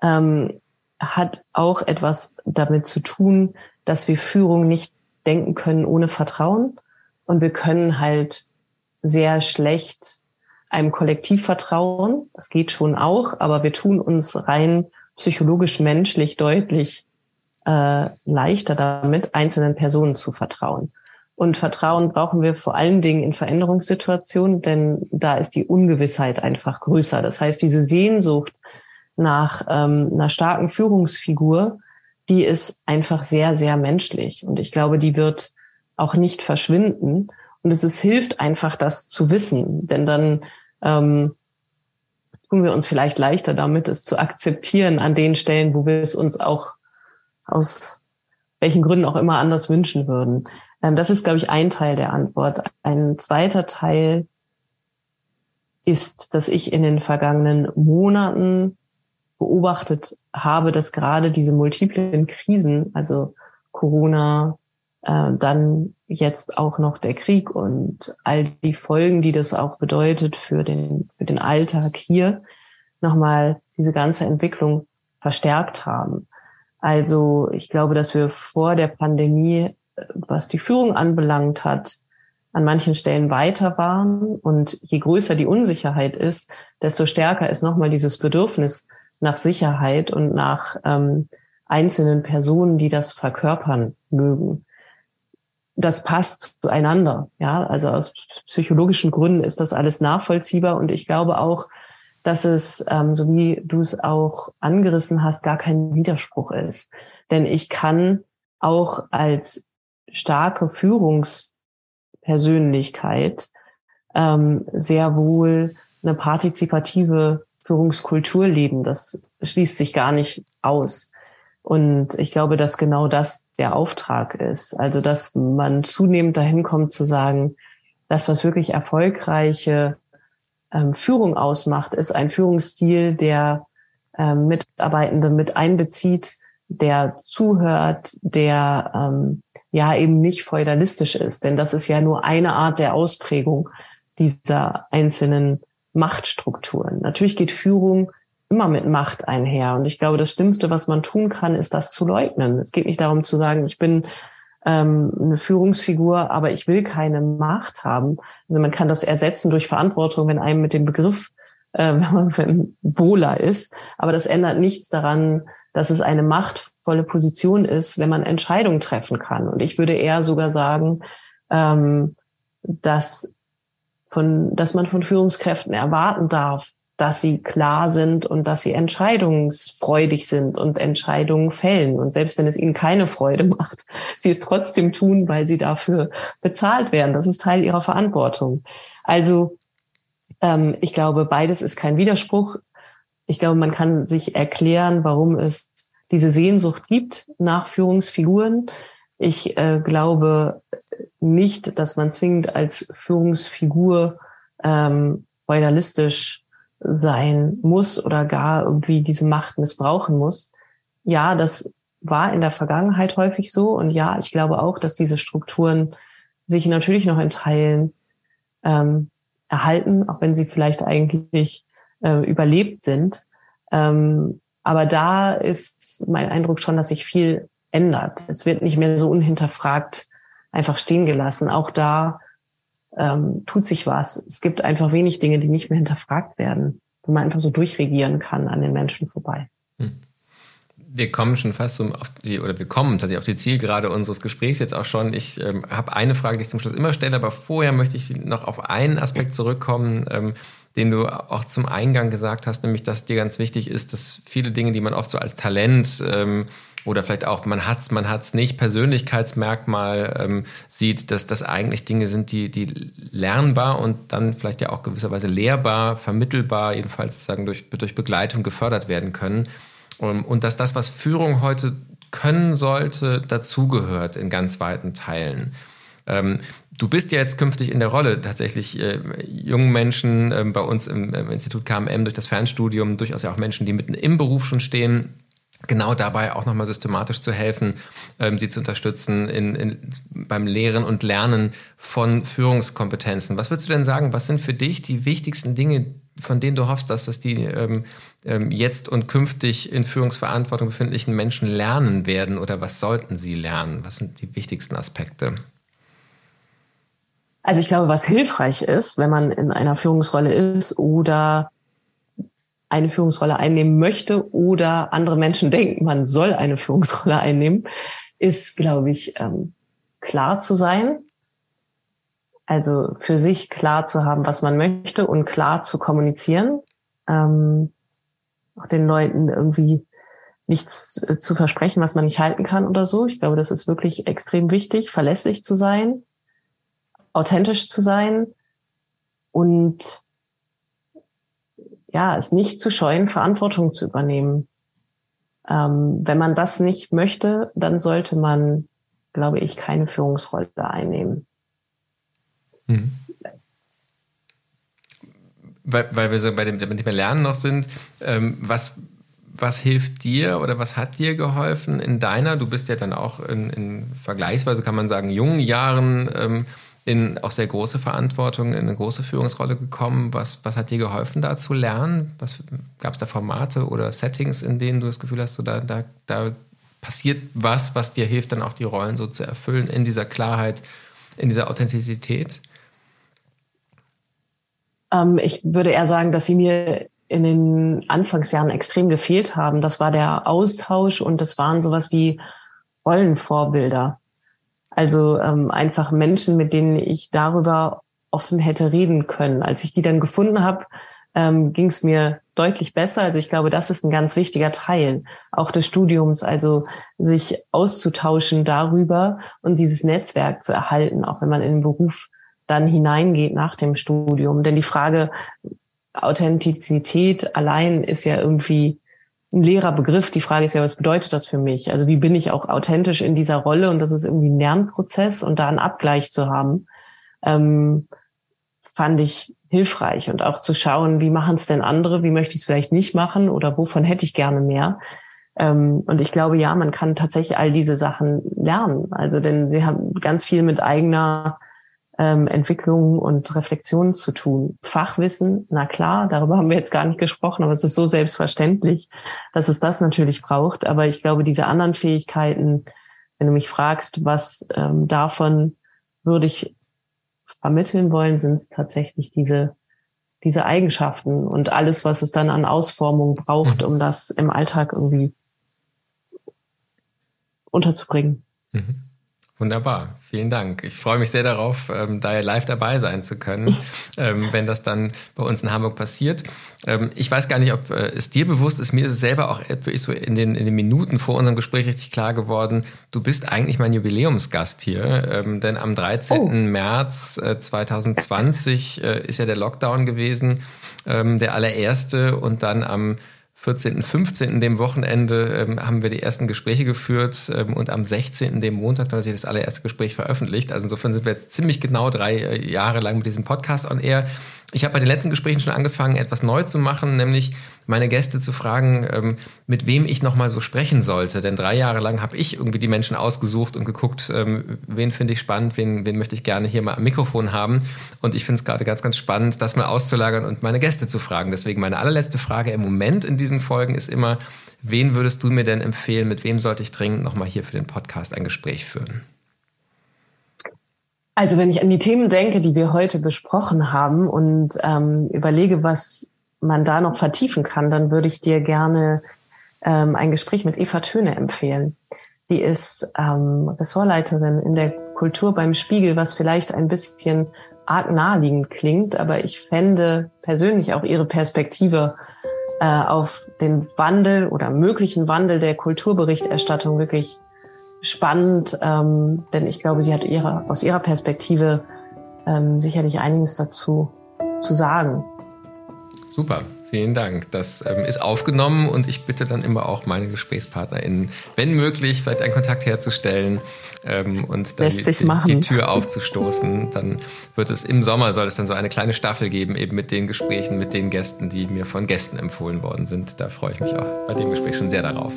ähm, hat auch etwas damit zu tun, dass wir Führung nicht denken können ohne Vertrauen. Und wir können halt sehr schlecht einem Kollektiv vertrauen. Das geht schon auch, aber wir tun uns rein psychologisch menschlich deutlich äh, leichter damit, einzelnen Personen zu vertrauen. Und Vertrauen brauchen wir vor allen Dingen in Veränderungssituationen, denn da ist die Ungewissheit einfach größer. Das heißt, diese Sehnsucht nach ähm, einer starken Führungsfigur die ist einfach sehr, sehr menschlich. Und ich glaube, die wird auch nicht verschwinden. Und es ist, hilft einfach, das zu wissen. Denn dann ähm, tun wir uns vielleicht leichter damit, es zu akzeptieren an den Stellen, wo wir es uns auch aus welchen Gründen auch immer anders wünschen würden. Ähm, das ist, glaube ich, ein Teil der Antwort. Ein zweiter Teil ist, dass ich in den vergangenen Monaten beobachtet habe, dass gerade diese multiplen Krisen, also Corona, äh, dann jetzt auch noch der Krieg und all die Folgen, die das auch bedeutet für den, für den Alltag hier, nochmal diese ganze Entwicklung verstärkt haben. Also ich glaube, dass wir vor der Pandemie, was die Führung anbelangt hat, an manchen Stellen weiter waren. Und je größer die Unsicherheit ist, desto stärker ist nochmal dieses Bedürfnis nach Sicherheit und nach ähm, einzelnen Personen, die das verkörpern mögen. Das passt zueinander. Ja, also aus psychologischen Gründen ist das alles nachvollziehbar und ich glaube auch, dass es, ähm, so wie du es auch angerissen hast, gar kein Widerspruch ist. Denn ich kann auch als starke Führungspersönlichkeit ähm, sehr wohl eine partizipative Führungskultur leben. Das schließt sich gar nicht aus. Und ich glaube, dass genau das der Auftrag ist. Also, dass man zunehmend dahin kommt zu sagen, das, was wirklich erfolgreiche ähm, Führung ausmacht, ist ein Führungsstil, der ähm, Mitarbeitende mit einbezieht, der zuhört, der ähm, ja eben nicht feudalistisch ist. Denn das ist ja nur eine Art der Ausprägung dieser einzelnen Machtstrukturen. Natürlich geht Führung immer mit Macht einher. Und ich glaube, das Schlimmste, was man tun kann, ist das zu leugnen. Es geht nicht darum zu sagen, ich bin ähm, eine Führungsfigur, aber ich will keine Macht haben. Also man kann das ersetzen durch Verantwortung, wenn einem mit dem Begriff, äh, wenn man wenn wohler ist. Aber das ändert nichts daran, dass es eine machtvolle Position ist, wenn man Entscheidungen treffen kann. Und ich würde eher sogar sagen, ähm, dass von, dass man von Führungskräften erwarten darf, dass sie klar sind und dass sie entscheidungsfreudig sind und Entscheidungen fällen. Und selbst wenn es ihnen keine Freude macht, sie es trotzdem tun, weil sie dafür bezahlt werden. Das ist Teil ihrer Verantwortung. Also ähm, ich glaube, beides ist kein Widerspruch. Ich glaube, man kann sich erklären, warum es diese Sehnsucht gibt nach Führungsfiguren. Ich äh, glaube nicht, dass man zwingend als Führungsfigur ähm, feudalistisch sein muss oder gar irgendwie diese Macht missbrauchen muss. Ja, das war in der Vergangenheit häufig so. Und ja, ich glaube auch, dass diese Strukturen sich natürlich noch in Teilen ähm, erhalten, auch wenn sie vielleicht eigentlich äh, überlebt sind. Ähm, aber da ist mein Eindruck schon, dass sich viel ändert. Es wird nicht mehr so unhinterfragt einfach stehen gelassen. Auch da ähm, tut sich was. Es gibt einfach wenig Dinge, die nicht mehr hinterfragt werden, wo man einfach so durchregieren kann an den Menschen vorbei. Hm. Wir kommen schon fast so auf die, oder wir kommen tatsächlich auf die Zielgerade unseres Gesprächs jetzt auch schon. Ich ähm, habe eine Frage, die ich zum Schluss immer stelle, aber vorher möchte ich noch auf einen Aspekt zurückkommen, ähm, den du auch zum Eingang gesagt hast, nämlich dass dir ganz wichtig ist, dass viele Dinge, die man oft so als Talent ähm, oder vielleicht auch man hat's, man hat's nicht, Persönlichkeitsmerkmal ähm, sieht, dass das eigentlich Dinge sind, die, die lernbar und dann vielleicht ja auch gewisserweise lehrbar, vermittelbar, jedenfalls sagen durch, durch Begleitung gefördert werden können. Um, ähm, und dass das, was Führung heute können sollte, dazugehört in ganz weiten Teilen. Ähm, du bist ja jetzt künftig in der Rolle, tatsächlich äh, jungen Menschen äh, bei uns im, im Institut KMM durch das Fernstudium, durchaus ja auch Menschen, die mitten im Beruf schon stehen, genau dabei auch nochmal systematisch zu helfen, ähm, sie zu unterstützen in, in, beim Lehren und Lernen von Führungskompetenzen. Was würdest du denn sagen, was sind für dich die wichtigsten Dinge, von denen du hoffst, dass das die ähm, ähm, jetzt und künftig in Führungsverantwortung befindlichen Menschen lernen werden oder was sollten sie lernen? Was sind die wichtigsten Aspekte? Also ich glaube, was hilfreich ist, wenn man in einer Führungsrolle ist oder eine Führungsrolle einnehmen möchte oder andere Menschen denken, man soll eine Führungsrolle einnehmen, ist, glaube ich, ähm, klar zu sein. Also für sich klar zu haben, was man möchte und klar zu kommunizieren. Ähm, auch den Leuten irgendwie nichts äh, zu versprechen, was man nicht halten kann oder so. Ich glaube, das ist wirklich extrem wichtig, verlässlich zu sein, authentisch zu sein und ja, es nicht zu scheuen, Verantwortung zu übernehmen. Ähm, wenn man das nicht möchte, dann sollte man, glaube ich, keine Führungsrolle einnehmen. Mhm. Weil, weil wir so bei dem, dem Lernen noch sind, ähm, was, was hilft dir oder was hat dir geholfen in deiner, du bist ja dann auch in, in vergleichsweise, kann man sagen, jungen Jahren ähm, in auch sehr große Verantwortung, in eine große Führungsrolle gekommen. Was, was hat dir geholfen, da zu lernen? Gab es da Formate oder Settings, in denen du das Gefühl hast, so da, da, da passiert was, was dir hilft, dann auch die Rollen so zu erfüllen, in dieser Klarheit, in dieser Authentizität? Ähm, ich würde eher sagen, dass sie mir in den Anfangsjahren extrem gefehlt haben. Das war der Austausch und das waren sowas wie Rollenvorbilder. Also ähm, einfach Menschen, mit denen ich darüber offen hätte reden können. Als ich die dann gefunden habe, ähm, ging es mir deutlich besser. Also ich glaube, das ist ein ganz wichtiger Teil auch des Studiums, also sich auszutauschen darüber und dieses Netzwerk zu erhalten, auch wenn man in den Beruf dann hineingeht nach dem Studium. Denn die Frage Authentizität allein ist ja irgendwie ein leerer Begriff. Die Frage ist ja, was bedeutet das für mich? Also wie bin ich auch authentisch in dieser Rolle? Und das ist irgendwie ein Lernprozess und da einen Abgleich zu haben, ähm, fand ich hilfreich und auch zu schauen, wie machen es denn andere? Wie möchte ich es vielleicht nicht machen oder wovon hätte ich gerne mehr? Ähm, und ich glaube, ja, man kann tatsächlich all diese Sachen lernen. Also denn sie haben ganz viel mit eigener ähm, Entwicklung und Reflexion zu tun. Fachwissen, na klar, darüber haben wir jetzt gar nicht gesprochen, aber es ist so selbstverständlich, dass es das natürlich braucht. Aber ich glaube, diese anderen Fähigkeiten, wenn du mich fragst, was ähm, davon würde ich vermitteln wollen, sind es tatsächlich diese diese Eigenschaften und alles, was es dann an Ausformung braucht, mhm. um das im Alltag irgendwie unterzubringen. Mhm. Wunderbar, vielen Dank. Ich freue mich sehr darauf, ähm, da live dabei sein zu können, ähm, wenn das dann bei uns in Hamburg passiert. Ähm, ich weiß gar nicht, ob äh, es dir bewusst ist, mir ist es selber auch wirklich so in den, in den Minuten vor unserem Gespräch richtig klar geworden, du bist eigentlich mein Jubiläumsgast hier, ähm, denn am 13. Oh. März äh, 2020 äh, ist ja der Lockdown gewesen, ähm, der allererste und dann am 14., 15., dem Wochenende ähm, haben wir die ersten Gespräche geführt ähm, und am 16., dem Montag, dann sich das allererste Gespräch veröffentlicht. Also insofern sind wir jetzt ziemlich genau drei äh, Jahre lang mit diesem Podcast on air. Ich habe bei den letzten Gesprächen schon angefangen, etwas neu zu machen, nämlich meine Gäste zu fragen, ähm, mit wem ich nochmal so sprechen sollte. Denn drei Jahre lang habe ich irgendwie die Menschen ausgesucht und geguckt, ähm, wen finde ich spannend, wen, wen möchte ich gerne hier mal am Mikrofon haben. Und ich finde es gerade ganz, ganz spannend, das mal auszulagern und meine Gäste zu fragen. Deswegen meine allerletzte Frage im Moment in diesen Folgen ist immer, wen würdest du mir denn empfehlen, mit wem sollte ich dringend nochmal hier für den Podcast ein Gespräch führen? Also wenn ich an die Themen denke, die wir heute besprochen haben und ähm, überlege, was man da noch vertiefen kann, dann würde ich dir gerne ähm, ein Gespräch mit Eva Töne empfehlen. Die ist ähm, Ressortleiterin in der Kultur beim Spiegel, was vielleicht ein bisschen arg naheliegend klingt, aber ich fände persönlich auch ihre Perspektive äh, auf den Wandel oder möglichen Wandel der Kulturberichterstattung wirklich spannend, ähm, denn ich glaube, sie hat ihre, aus ihrer Perspektive ähm, sicherlich einiges dazu zu sagen. Super. Vielen Dank. Das ähm, ist aufgenommen und ich bitte dann immer auch meine GesprächspartnerInnen, wenn möglich, vielleicht einen Kontakt herzustellen ähm, und dann die, die, die, Tür aufzustoßen. Dann wird es im Sommer soll es dann so eine kleine Staffel geben, eben mit den Gesprächen, mit den Gästen, die mir von Gästen empfohlen worden sind. Da freue ich mich auch bei dem Gespräch schon sehr darauf.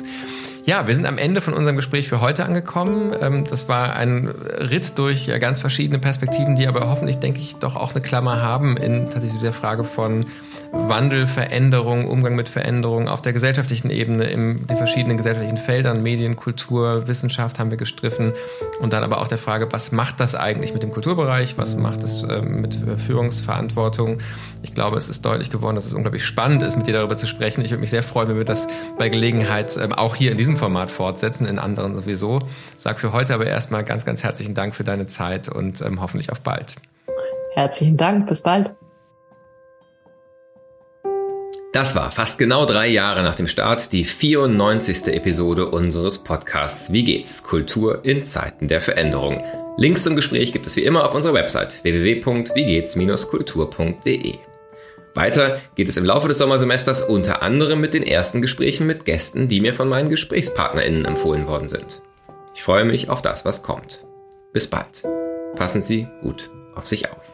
Ja, wir sind am Ende von unserem Gespräch für heute angekommen. Ähm, das war ein Ritt durch ganz verschiedene Perspektiven, die aber hoffentlich, denke ich, doch auch eine Klammer haben in tatsächlich der Frage von Wandel, Veränderung, Umgang mit Veränderung auf der gesellschaftlichen Ebene, in den verschiedenen gesellschaftlichen Feldern, Medien, Kultur, Wissenschaft haben wir gestriffen. Und dann aber auch der Frage, was macht das eigentlich mit dem Kulturbereich? Was macht es ähm, mit Führungsverantwortung? Ich glaube, es ist deutlich geworden, dass es unglaublich spannend ist, mit dir darüber zu sprechen. Ich würde mich sehr freuen, wenn wir das bei Gelegenheit ähm, auch hier in diesem Format fortsetzen, in anderen sowieso. Sag für heute aber erstmal ganz, ganz herzlichen Dank für deine Zeit und ähm, hoffentlich auf bald. Herzlichen Dank, bis bald. Das war fast genau drei Jahre nach dem Start die 94. Episode unseres Podcasts Wie geht's? Kultur in Zeiten der Veränderung. Links zum Gespräch gibt es wie immer auf unserer Website www.wiegehts-kultur.de. Weiter geht es im Laufe des Sommersemesters unter anderem mit den ersten Gesprächen mit Gästen, die mir von meinen GesprächspartnerInnen empfohlen worden sind. Ich freue mich auf das, was kommt. Bis bald. Passen Sie gut auf sich auf.